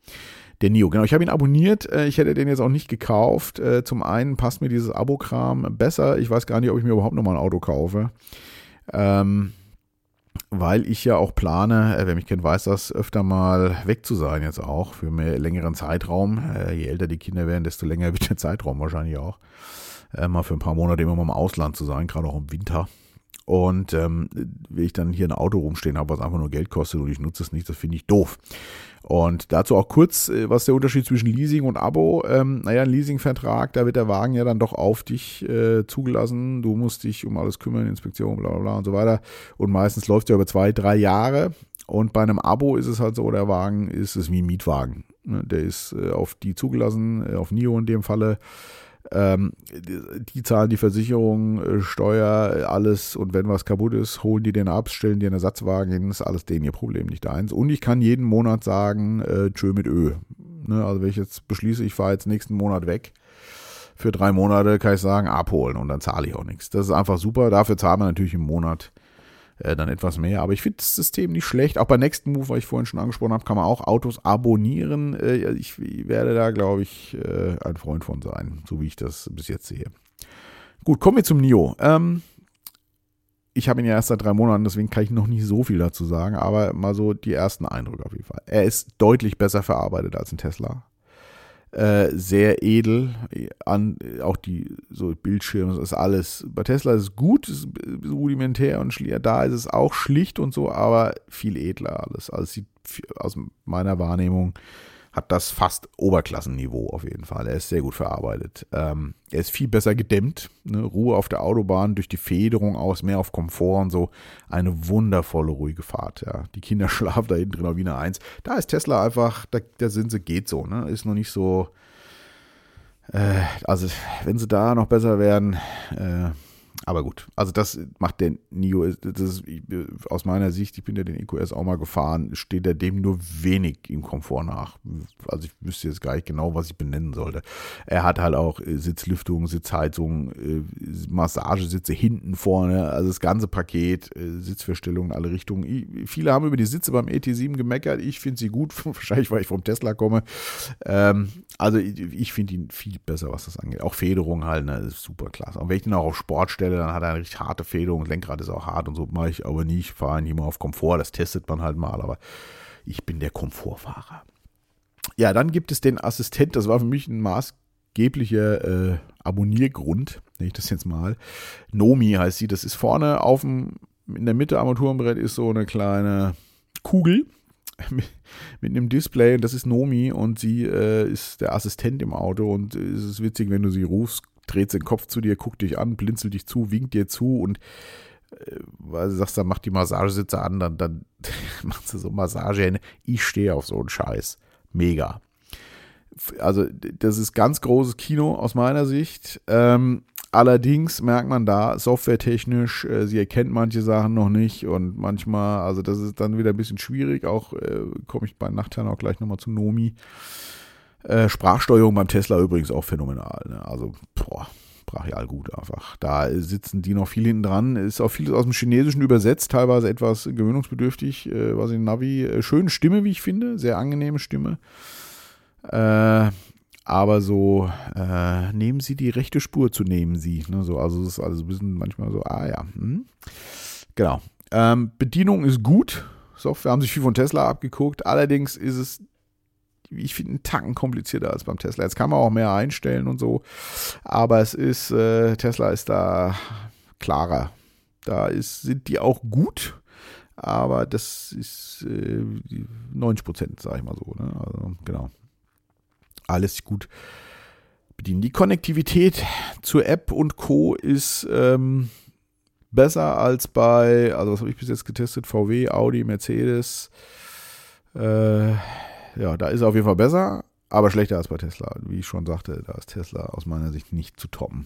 Der Nio, genau. Ich habe ihn abonniert. Äh, ich hätte den jetzt auch nicht gekauft. Äh, zum einen passt mir dieses Abo-Kram besser. Ich weiß gar nicht, ob ich mir überhaupt nochmal ein Auto kaufe. Ähm, weil ich ja auch plane, äh, wer mich kennt, weiß das, öfter mal weg zu sein jetzt auch für mehr längeren Zeitraum. Äh, je älter die Kinder werden, desto länger wird der Zeitraum wahrscheinlich auch. Äh, mal für ein paar Monate immer mal im Ausland zu sein, gerade auch im Winter. Und ähm, will ich dann hier ein Auto rumstehen habe, was einfach nur Geld kostet und ich nutze es nicht, das finde ich doof. Und dazu auch kurz, äh, was der Unterschied zwischen Leasing und Abo? Ähm, naja, ein Leasingvertrag, da wird der Wagen ja dann doch auf dich äh, zugelassen. Du musst dich um alles kümmern, Inspektion, bla bla bla und so weiter. Und meistens läuft es ja über zwei, drei Jahre. Und bei einem Abo ist es halt so, der Wagen ist es wie ein Mietwagen. Ne, der ist äh, auf die zugelassen, äh, auf NIO in dem Falle. Ähm, die, zahlen die Versicherung, äh, Steuer, alles und wenn was kaputt ist, holen die den ab, stellen dir einen Ersatzwagen hin, ist alles denen ihr Problem, nicht deins. Und ich kann jeden Monat sagen, äh, tschö mit Ö. Ne, also wenn ich jetzt beschließe, ich fahre jetzt nächsten Monat weg, für drei Monate kann ich sagen, abholen und dann zahle ich auch nichts. Das ist einfach super. Dafür zahlen wir natürlich im Monat äh, dann etwas mehr. Aber ich finde das System nicht schlecht. Auch bei Next Move, was ich vorhin schon angesprochen habe, kann man auch Autos abonnieren. Äh, ich werde da, glaube ich, äh, ein Freund von sein, so wie ich das bis jetzt sehe. Gut, kommen wir zum NIO. Ähm, ich habe ihn ja erst seit drei Monaten, deswegen kann ich noch nicht so viel dazu sagen, aber mal so die ersten Eindrücke auf jeden Fall. Er ist deutlich besser verarbeitet als ein Tesla. Äh, sehr edel. An, auch die so Bildschirme, das ist alles. Bei Tesla ist es gut, ist rudimentär und. Da ist es auch schlicht und so, aber viel edler alles. Also sieht aus meiner Wahrnehmung hat das fast Oberklassenniveau auf jeden Fall. Er ist sehr gut verarbeitet. Ähm, er ist viel besser gedämmt. Ne? Ruhe auf der Autobahn durch die Federung aus, mehr auf Komfort und so. Eine wundervolle, ruhige Fahrt. Ja. Die Kinder schlafen da hinten drin auf Wiener 1. Da ist Tesla einfach, da, da sind sie, geht so. Ne? Ist noch nicht so. Äh, also, wenn sie da noch besser werden, äh, aber gut, also das macht der NIO, das ist, aus meiner Sicht, ich bin ja den EQS auch mal gefahren, steht er dem nur wenig im Komfort nach. Also ich wüsste jetzt gar nicht genau, was ich benennen sollte. Er hat halt auch äh, Sitzlüftung, Sitzheizung, äh, Massagesitze hinten vorne, also das ganze Paket, äh, Sitzverstellung in alle Richtungen. Viele haben über die Sitze beim ET7 gemeckert, ich finde sie gut, wahrscheinlich weil ich vom Tesla komme. Ähm, also ich finde ihn viel besser, was das angeht. Auch Federung halt, ne, ist super klasse. Und wenn ich den auch auf Sport stelle, stelle, dann hat er eine richtig harte Federung, das Lenkrad ist auch hart und so mache ich aber nie. Ich fahre nicht immer auf Komfort, das testet man halt mal, aber ich bin der Komfortfahrer. Ja, dann gibt es den Assistent, das war für mich ein maßgeblicher äh, Abonniergrund, nenne ich das jetzt mal. Nomi heißt sie, das ist vorne auf dem, in der Mitte Armaturenbrett ist so eine kleine Kugel mit, mit einem Display und das ist Nomi und sie äh, ist der Assistent im Auto und es ist witzig, wenn du sie rufst, dreht den Kopf zu dir, guckt dich an, blinzelt dich zu, winkt dir zu und äh, weil du sagst, dann mach die Massagesitze an, dann, dann machst du so Massage. Ich stehe auf so einen Scheiß. Mega. Also, das ist ganz großes Kino aus meiner Sicht. Ähm, allerdings merkt man da, softwaretechnisch, äh, sie erkennt manche Sachen noch nicht und manchmal, also das ist dann wieder ein bisschen schwierig. Auch äh, komme ich bei Nachtherren auch gleich nochmal zu Nomi. Äh, Sprachsteuerung beim Tesla übrigens auch phänomenal. Ne? Also, boah, brachial gut einfach. Da sitzen die noch viel hinten dran. Ist auch vieles aus dem Chinesischen übersetzt, teilweise etwas gewöhnungsbedürftig. Äh, was in Navi, äh, schöne Stimme, wie ich finde, sehr angenehme Stimme. Äh, aber so, äh, nehmen Sie die rechte Spur zu nehmen Sie. Ne? So, also es ist alles ein bisschen manchmal so, ah ja. Hm. Genau. Ähm, Bedienung ist gut. Software haben sich viel von Tesla abgeguckt. Allerdings ist es ich finde, einen Tacken komplizierter als beim Tesla. Jetzt kann man auch mehr einstellen und so, aber es ist, äh, Tesla ist da klarer. Da ist, sind die auch gut, aber das ist äh, 90 Prozent, sage ich mal so. Ne? Also, genau. Alles gut bedienen. Die Konnektivität zur App und Co. ist ähm, besser als bei, also was habe ich bis jetzt getestet? VW, Audi, Mercedes. Äh, ja, da ist er auf jeden Fall besser, aber schlechter als bei Tesla. Wie ich schon sagte, da ist Tesla aus meiner Sicht nicht zu toppen.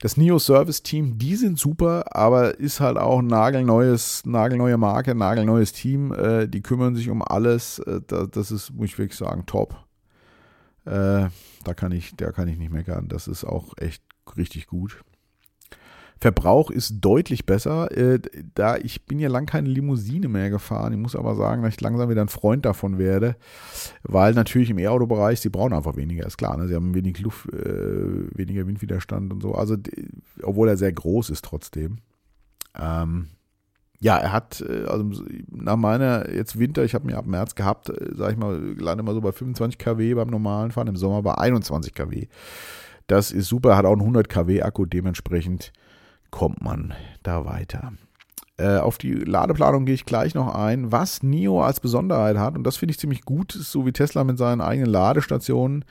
Das Neo Service Team, die sind super, aber ist halt auch nagelneues, nagelneue Marke, nagelneues Team. Äh, die kümmern sich um alles. Äh, das, das, ist, muss ich wirklich sagen, top. Äh, da kann ich, da kann ich nicht meckern. Das ist auch echt richtig gut. Verbrauch ist deutlich besser. Äh, da ich bin ja lang keine Limousine mehr gefahren. Ich muss aber sagen, dass ich langsam wieder ein Freund davon werde, weil natürlich im E-Auto-Bereich sie brauchen einfach weniger. Ist klar, ne? sie haben wenig Luft, äh, weniger Windwiderstand und so. Also obwohl er sehr groß ist trotzdem. Ähm, ja, er hat, äh, also nach meiner jetzt Winter, ich habe mir ab März gehabt, äh, sag ich mal, lande mal so bei 25 kW beim normalen Fahren, im Sommer bei 21 kW. Das ist super, hat auch einen 100 kW Akku, dementsprechend kommt man da weiter. Äh, auf die Ladeplanung gehe ich gleich noch ein. Was NIO als Besonderheit hat, und das finde ich ziemlich gut, ist so wie Tesla mit seinen eigenen Ladestationen,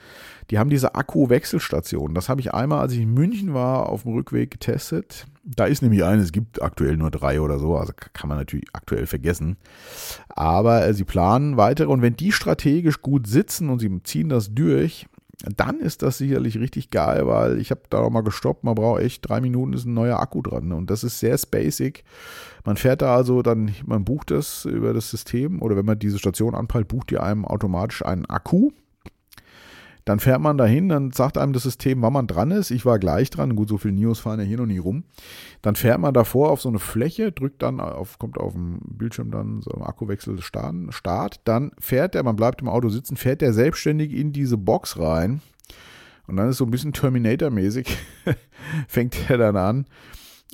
die haben diese Akku-Wechselstationen. Das habe ich einmal, als ich in München war, auf dem Rückweg getestet. Da ist nämlich eine, es gibt aktuell nur drei oder so, also kann man natürlich aktuell vergessen. Aber äh, sie planen weitere und wenn die strategisch gut sitzen und sie ziehen das durch, dann ist das sicherlich richtig geil, weil ich habe da auch mal gestoppt, man braucht echt drei Minuten, ist ein neuer Akku dran. Ne? Und das ist sehr basic. Man fährt da also dann, man bucht das über das System oder wenn man diese Station anpeilt, bucht ihr einem automatisch einen Akku. Dann fährt man dahin, dann sagt einem das System, wann man dran ist. Ich war gleich dran. Gut, so viele Nios fahren ja hier noch nie rum. Dann fährt man davor auf so eine Fläche, drückt dann auf, kommt auf dem Bildschirm dann so Akkuwechsel starten, Start. Dann fährt der, man bleibt im Auto sitzen, fährt der selbstständig in diese Box rein. Und dann ist so ein bisschen Terminator-mäßig, fängt er dann an.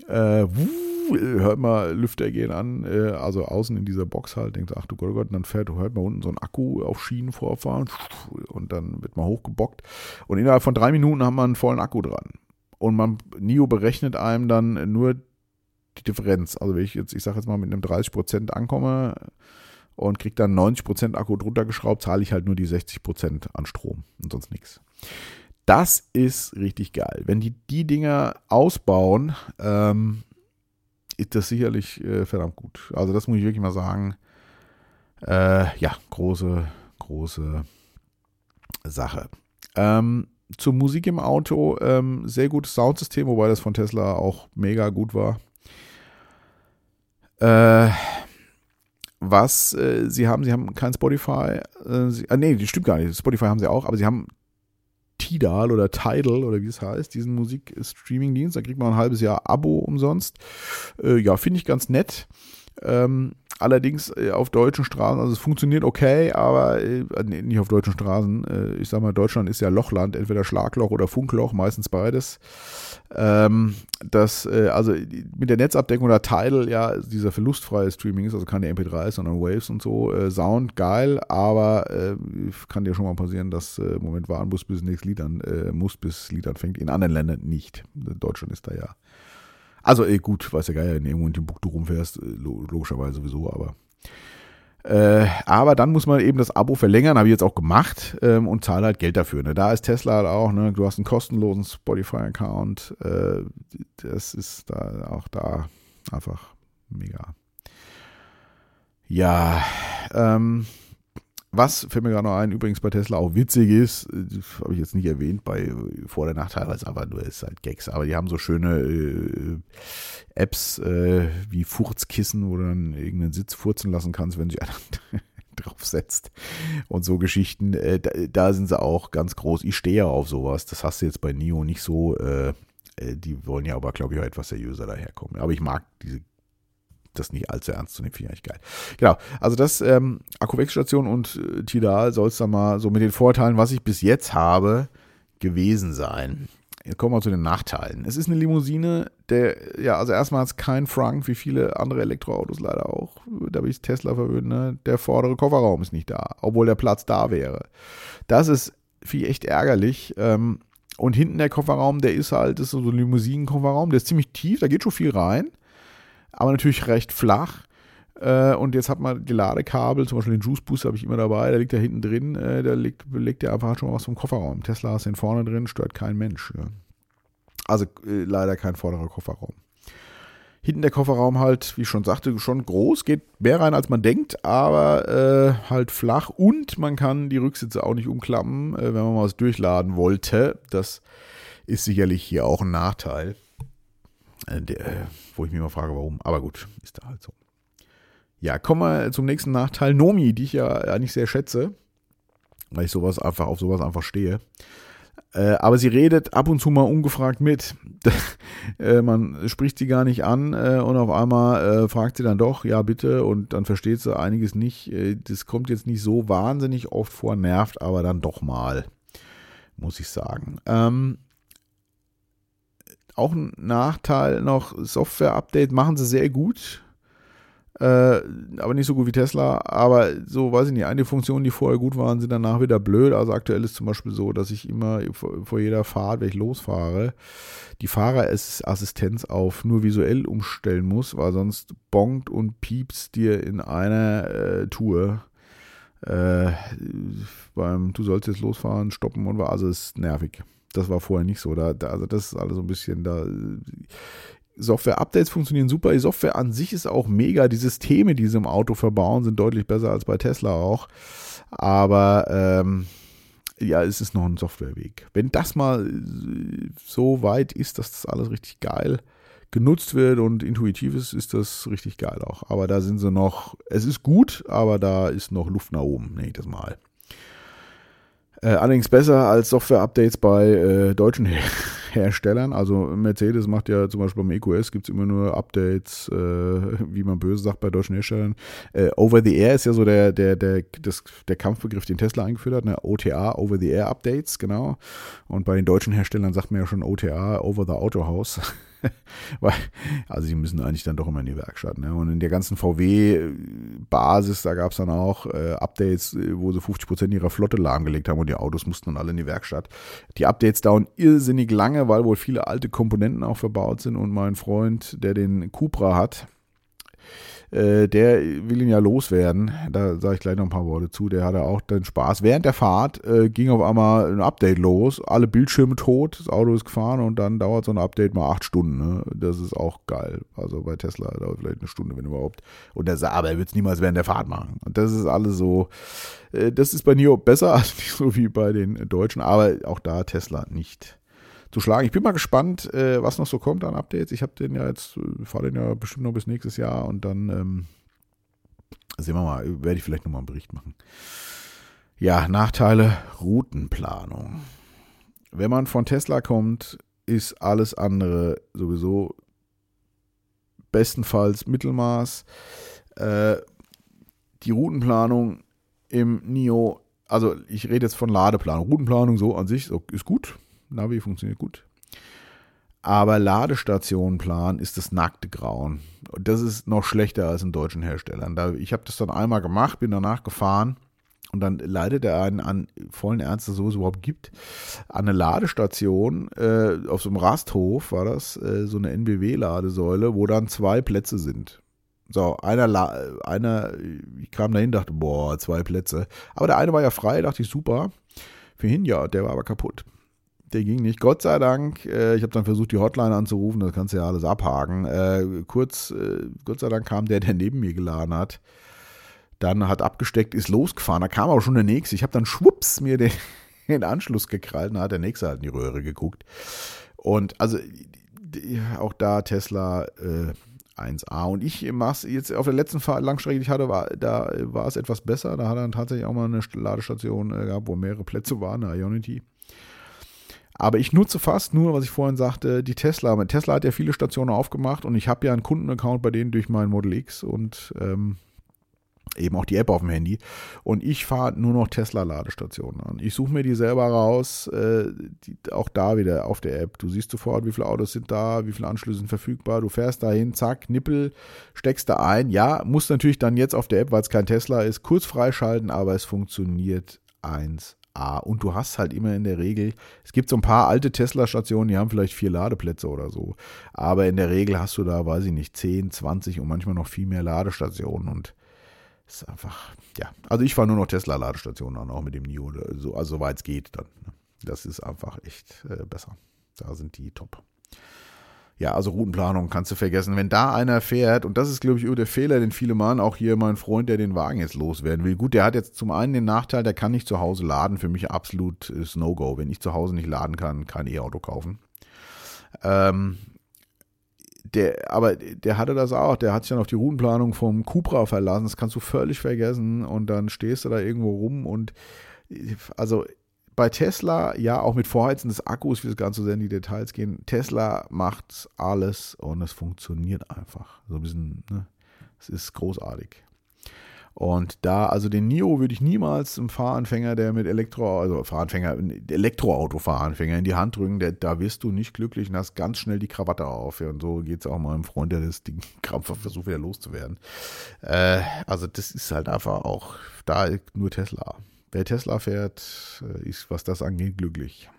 Äh, wuh, hört mal Lüfter gehen an, äh, also außen in dieser Box halt, denkt, ach du Gott, oh Gott, und dann fährt, hört man unten so ein Akku auf Schienen vorfahren und dann wird man hochgebockt und innerhalb von drei Minuten haben wir einen vollen Akku dran. Und man, NIO berechnet einem dann nur die Differenz. Also wenn ich jetzt, ich sage jetzt mal, mit einem 30% ankomme und kriege dann 90% Akku drunter geschraubt, zahle ich halt nur die 60% an Strom und sonst nichts. Das ist richtig geil. Wenn die die Dinger ausbauen, ähm, ist das sicherlich äh, verdammt gut. Also das muss ich wirklich mal sagen. Äh, ja, große, große Sache. Ähm, zur Musik im Auto, ähm, sehr gutes Soundsystem, wobei das von Tesla auch mega gut war. Äh, was äh, sie haben, sie haben kein Spotify. Äh, sie, ah, nee, das stimmt gar nicht. Spotify haben sie auch, aber sie haben Tidal oder Tidal oder wie es heißt, diesen Musikstreaming-Dienst. Da kriegt man ein halbes Jahr Abo umsonst. Äh, ja, finde ich ganz nett. Ähm, allerdings äh, auf deutschen Straßen, also es funktioniert okay, aber äh, nicht auf deutschen Straßen. Äh, ich sag mal, Deutschland ist ja Lochland, entweder Schlagloch oder Funkloch, meistens beides. Ähm, das, äh, also mit der Netzabdeckung oder Tidal, ja, dieser verlustfreie Streaming ist, also keine MP3s, sondern Waves und so. Äh, Sound geil, aber äh, kann dir schon mal passieren, dass äh, Moment warten muss, bis das nächste Lied an, äh, muss, bis Lied anfängt. In anderen Ländern nicht. Deutschland ist da ja. Also äh, gut, weiß ja geil, wenn irgendwo in Timbuktu rumfährst, äh, logischerweise sowieso, aber äh, aber dann muss man eben das Abo verlängern, habe ich jetzt auch gemacht ähm, und zahle halt Geld dafür. Ne? Da ist Tesla halt auch, ne? du hast einen kostenlosen Spotify-Account. Äh, das ist da auch da einfach mega. Ja, ähm, was fällt mir gerade noch ein, übrigens bei Tesla auch witzig ist, habe ich jetzt nicht erwähnt, bei vor der Nacht teilweise aber nur ist halt Gags, aber die haben so schöne äh, Apps äh, wie Furzkissen, wo du dann irgendeinen Sitz furzen lassen kannst, wenn sich einer draufsetzt und so Geschichten. Äh, da, da, sind sie auch ganz groß. Ich stehe ja auf sowas. Das hast du jetzt bei Nio nicht so. Äh, äh, die wollen ja aber, glaube ich, auch etwas seriöser daherkommen. Aber ich mag diese das nicht allzu ernst zu nehmen, finde ich eigentlich geil. Genau, also das ähm, Akkuwechselstation und äh, Tidal soll es dann mal so mit den Vorteilen, was ich bis jetzt habe, gewesen sein. Jetzt kommen wir zu den Nachteilen. Es ist eine Limousine, der, ja, also erstmal hat es kein Frank, wie viele andere Elektroautos leider auch. Da bin ich Tesla verwöhnt, ne? Der vordere Kofferraum ist nicht da, obwohl der Platz da wäre. Das ist viel echt ärgerlich. Ähm, und hinten der Kofferraum, der ist halt, das ist so ein Limousinen-Kofferraum, der ist ziemlich tief, da geht schon viel rein aber natürlich recht flach. Äh, und jetzt hat man die Ladekabel, zum Beispiel den Juice Booster habe ich immer dabei, der liegt da hinten drin, äh, da legt, legt der einfach schon mal was vom Kofferraum. Tesla ist den vorne drin, stört kein Mensch. Ja. Also äh, leider kein vorderer Kofferraum. Hinten der Kofferraum halt, wie ich schon sagte, schon groß, geht mehr rein als man denkt, aber äh, halt flach und man kann die Rücksitze auch nicht umklappen, äh, wenn man mal was durchladen wollte. Das ist sicherlich hier auch ein Nachteil. Äh, der, wo ich mich mal frage, warum. Aber gut, ist da halt so. Ja, kommen wir zum nächsten Nachteil. Nomi, die ich ja eigentlich sehr schätze, weil ich sowas einfach auf sowas einfach stehe. Äh, aber sie redet ab und zu mal ungefragt mit. äh, man spricht sie gar nicht an äh, und auf einmal äh, fragt sie dann doch, ja bitte, und dann versteht sie einiges nicht. Äh, das kommt jetzt nicht so wahnsinnig oft vor, nervt aber dann doch mal, muss ich sagen. Ähm, auch ein Nachteil noch, Software-Update machen sie sehr gut. äh, aber nicht so gut wie Tesla. Aber so, weiß ich nicht, einige Funktionen, die vorher gut waren, sind danach wieder blöd. Also aktuell ist zum Beispiel so, dass ich immer vor, jeder Fahrt, wenn ich losfahre, die Fahrerassistenz auf nur visuell umstellen muss, weil sonst bongt und piepst dir in einer äh, Tour. Äh, beim, du sollst jetzt losfahren, stoppen und war, also ist nervig. Das war vorher nicht so. Da, da, also das ist alles so ein bisschen da. Software-Updates funktionieren super. Die Software an sich ist auch mega. Die Systeme, die sie im Auto verbauen, sind deutlich besser als bei Tesla auch. Aber ähm, ja, es ist noch ein Softwareweg. Wenn das mal so weit ist, dass das alles richtig geil genutzt wird und intuitiv ist, ist das richtig geil auch. Aber da sind sie noch, es ist gut, aber da ist noch Luft nach oben, nenne ich das mal. Äh, allerdings besser als Software-Updates bei äh, deutschen Her Herstellern. Also Mercedes macht ja zum Beispiel beim EQS gibt es immer nur Updates, äh, wie man böse sagt bei deutschen Herstellern. Äh, Over the Air ist ja so der, der, der, das, der Kampfbegriff, den Tesla eingeführt hat. Ne? OTA, Over the Air Updates, genau. Und bei den deutschen Herstellern sagt man ja schon OTA, Over the Auto House. Weil, also die müssen eigentlich dann doch immer in die Werkstatt. Ne? Und in der ganzen VW-Basis, da gab es dann auch äh, Updates, äh, wo sie 50 Prozent ihrer Flotte lahmgelegt haben und die Autos mussten dann alle in die Werkstatt. Die Updates dauern irrsinnig lange, weil wohl viele alte Komponenten auch verbaut sind. Und mein Freund, der den Cupra hat, äh, der will ihn ja loswerden. Da sage ich gleich noch ein paar Worte zu. Der hatte auch den Spaß. Während der Fahrt äh, ging auf einmal ein Update los. Alle Bildschirme tot, das Auto ist gefahren und dann dauert so ein Update mal acht Stunden. Ne? Das ist auch geil. Also bei Tesla dauert vielleicht eine Stunde, wenn überhaupt. Und der sagt, aber er wird es niemals während der Fahrt machen. Und das ist alles so. Äh, das ist bei NIO besser, als nicht so wie bei den Deutschen. Aber auch da Tesla nicht zu schlagen. Ich bin mal gespannt, äh, was noch so kommt an Updates. Ich habe den ja jetzt, äh, fahre den ja bestimmt noch bis nächstes Jahr und dann ähm, sehen wir mal, werde ich vielleicht nochmal einen Bericht machen. Ja, Nachteile Routenplanung. Wenn man von Tesla kommt, ist alles andere sowieso bestenfalls Mittelmaß. Äh, die Routenplanung im NIO, also ich rede jetzt von Ladeplanung. Routenplanung so an sich ist gut, Navi funktioniert gut. Aber Ladestationenplan ist das nackte Grauen. Und das ist noch schlechter als in deutschen Herstellern. Da, ich habe das dann einmal gemacht, bin danach gefahren und dann leidet er einen an vollen Ernst, dass es überhaupt gibt, an eine Ladestation äh, auf so einem Rasthof war das, äh, so eine NBW-Ladesäule, wo dann zwei Plätze sind. So, einer, einer, ich kam dahin, dachte, boah, zwei Plätze. Aber der eine war ja frei, dachte ich, super. Für ihn ja, der war aber kaputt. Der ging nicht. Gott sei Dank, äh, ich habe dann versucht, die Hotline anzurufen, das kannst du ja alles abhaken. Äh, kurz, äh, Gott sei Dank kam der, der neben mir geladen hat. Dann hat abgesteckt, ist losgefahren. Da kam auch schon der nächste. Ich habe dann schwupps mir den, den Anschluss gekrallt. Dann hat der nächste halt in die Röhre geguckt. Und also auch da Tesla äh, 1A. Und ich mach's jetzt auf der letzten Langstrecke, die ich hatte, war, da war es etwas besser. Da hat er dann tatsächlich auch mal eine Ladestation äh, gehabt, wo mehrere Plätze waren, eine Ionity. Aber ich nutze fast nur, was ich vorhin sagte, die Tesla. Tesla hat ja viele Stationen aufgemacht und ich habe ja einen Kundenaccount bei denen durch mein Model X und ähm, eben auch die App auf dem Handy. Und ich fahre nur noch Tesla-Ladestationen an. Ich suche mir die selber raus, äh, die, auch da wieder auf der App. Du siehst sofort, wie viele Autos sind da, wie viele Anschlüsse sind verfügbar. Du fährst dahin, zack, Nippel, steckst da ein. Ja, musst natürlich dann jetzt auf der App, weil es kein Tesla ist, kurz freischalten, aber es funktioniert 1 Ah, und du hast halt immer in der Regel, es gibt so ein paar alte Tesla-Stationen, die haben vielleicht vier Ladeplätze oder so. Aber in der Regel hast du da, weiß ich nicht, 10, 20 und manchmal noch viel mehr Ladestationen. Und es ist einfach, ja. Also ich fahre nur noch Tesla-Ladestationen dann auch mit dem NIO, so, also soweit es geht dann. Ne? Das ist einfach echt äh, besser. Da sind die top ja, also Routenplanung kannst du vergessen. Wenn da einer fährt, und das ist, glaube ich, über der Fehler, den viele machen, auch hier mein Freund, der den Wagen jetzt loswerden will. Gut, der hat jetzt zum einen den Nachteil, der kann nicht zu Hause laden. Für mich absolut ist No-Go. Wenn ich zu Hause nicht laden kann, kein E-Auto kaufen. Ähm, der, aber der hatte das auch. Der hat sich dann auf die Routenplanung vom Cupra verlassen. Das kannst du völlig vergessen. Und dann stehst du da irgendwo rum und also bei Tesla, ja, auch mit Vorheizen des Akkus, wie das Ganze sehr in die Details gehen, Tesla macht alles und es funktioniert einfach. So ein bisschen, ne? Es ist großartig. Und da, also den Nio würde ich niemals einem Fahranfänger, der mit Elektro, also Fahranfänger, Elektroauto-Fahranfänger in die Hand drücken, der, da wirst du nicht glücklich und hast ganz schnell die Krawatte auf. Ja, und so geht es auch meinem Freund, der das Ding krampfhaft versucht, wieder loszuwerden. Äh, also das ist halt einfach auch da nur Tesla. Wer Tesla fährt, äh, ist, was das angeht, glücklich.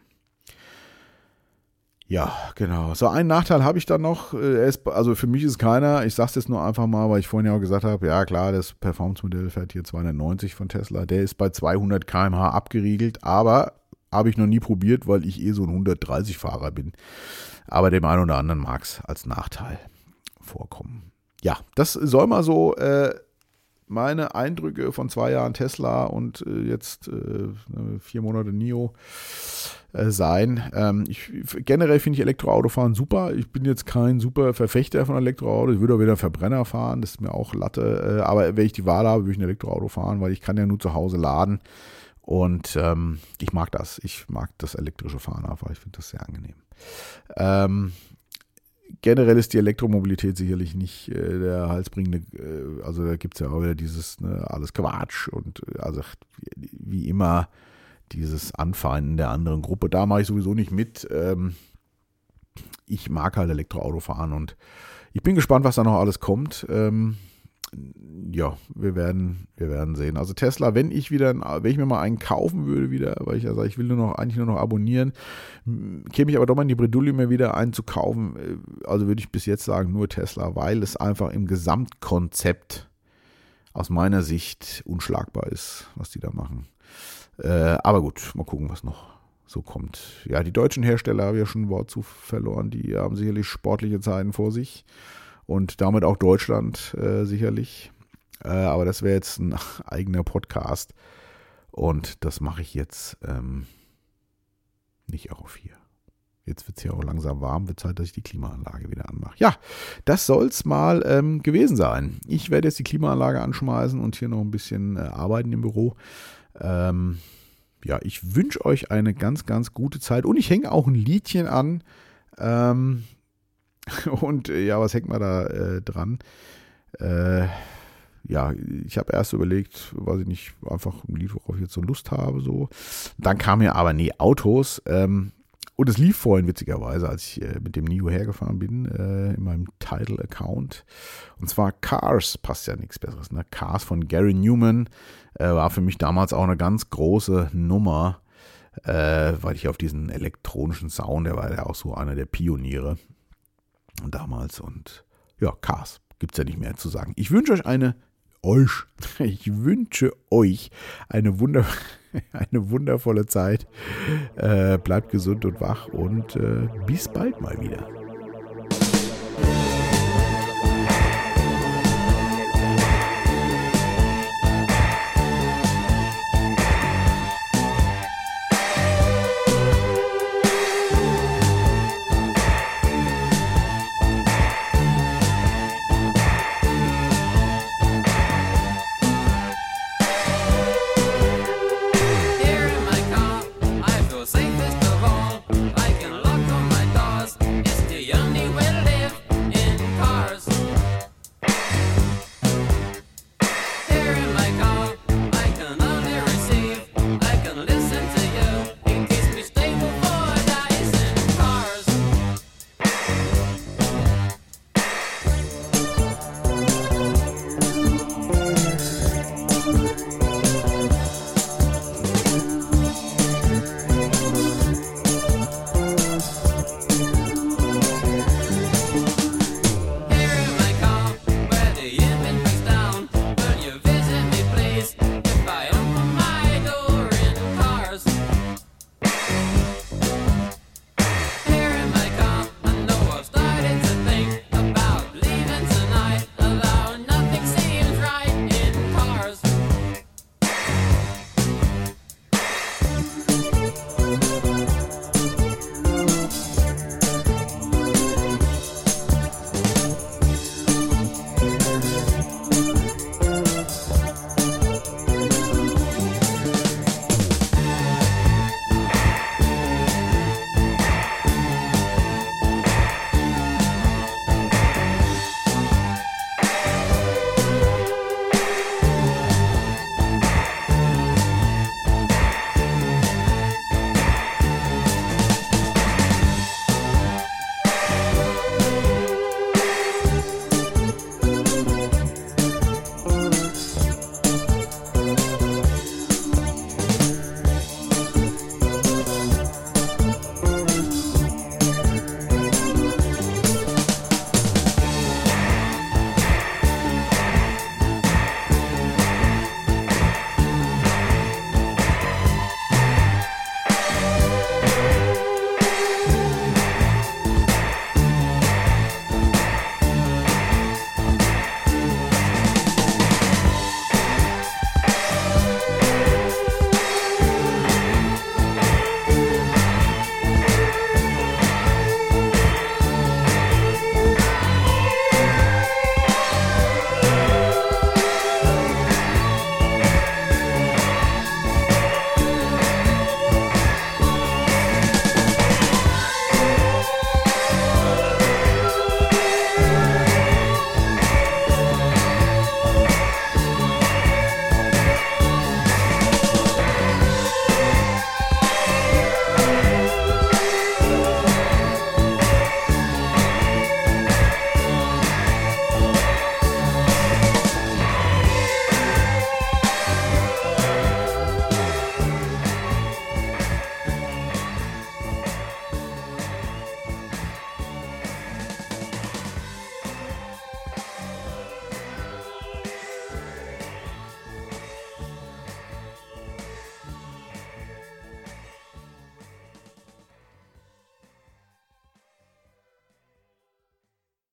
Ja, genau. So einen Nachteil habe ich dann noch. Äh, also für mich ist keiner. Ich sage es jetzt nur einfach mal, weil ich vorhin ja auch gesagt habe, ja klar, das Performance-Modell fährt hier 290 von Tesla. Der ist bei 200 km/h abgeriegelt, aber habe ich noch nie probiert, weil ich eh so ein 130-Fahrer bin. Aber dem einen oder anderen mag es als Nachteil vorkommen. Ja, das soll mal so äh, meine Eindrücke von zwei Jahren Tesla und äh, jetzt äh, vier Monate NIO äh, sein. Ähm, ich, generell finde ich Elektroautofahren super. Ich bin jetzt kein super Verfechter von Elektroauto. Ich würde auch wieder Verbrenner fahren, das ist mir auch Latte. Äh, aber wenn ich die Wahl habe, würde ich ein Elektroauto fahren, weil ich kann ja nur zu Hause laden. Und ähm, ich mag das. Ich mag das elektrische Fahren einfach. Ich finde das sehr angenehm. Ähm, generell ist die Elektromobilität sicherlich nicht äh, der halsbringende, äh, also da gibt es ja auch wieder dieses ne, alles Quatsch und äh, also wie immer dieses Anfeinden der anderen Gruppe. Da mache ich sowieso nicht mit. Ähm, ich mag halt Elektroauto fahren und ich bin gespannt, was da noch alles kommt. Ähm, ja, wir werden, wir werden sehen. Also Tesla, wenn ich wieder, wenn ich mir mal einen kaufen würde wieder, weil ich ja sage, ich will nur noch, eigentlich nur noch abonnieren, käme ich aber doch mal in die Bredouille, mir wieder einen zu kaufen. Also würde ich bis jetzt sagen, nur Tesla, weil es einfach im Gesamtkonzept aus meiner Sicht unschlagbar ist, was die da machen. Äh, aber gut, mal gucken, was noch so kommt. Ja, die deutschen Hersteller haben ja schon ein Wort zu verloren. Die haben sicherlich sportliche Zeiten vor sich und damit auch Deutschland äh, sicherlich. Äh, aber das wäre jetzt ein eigener Podcast und das mache ich jetzt ähm, nicht auf hier. Jetzt wird es ja auch langsam warm, wird Zeit, dass ich die Klimaanlage wieder anmache. Ja, das soll es mal ähm, gewesen sein. Ich werde jetzt die Klimaanlage anschmeißen und hier noch ein bisschen äh, arbeiten im Büro. Ähm, ja, ich wünsche euch eine ganz, ganz gute Zeit und ich hänge auch ein Liedchen an. Ähm, Und äh, ja, was hängt man da äh, dran? Äh, ja, ich habe erst überlegt, weiß ich nicht, einfach ein Lied, worauf ich jetzt so Lust habe, so. Dann kam mir aber, nee, Autos. Ähm, und es lief vorhin witzigerweise, als ich äh, mit dem NIO hergefahren bin, äh, in meinem Title-Account. Und zwar Cars, passt ja nichts Besseres, ne? Cars von Gary Newman äh, war für mich damals auch eine ganz große Nummer, äh, weil ich auf diesen elektronischen Sound, der war ja auch so einer der Pioniere damals. Und ja, Cars gibt es ja nicht mehr zu sagen. Ich wünsche euch eine, euch, ich wünsche euch eine, Wunder, eine wundervolle Zeit. Äh, bleibt gesund und wach und äh, bis bald mal wieder.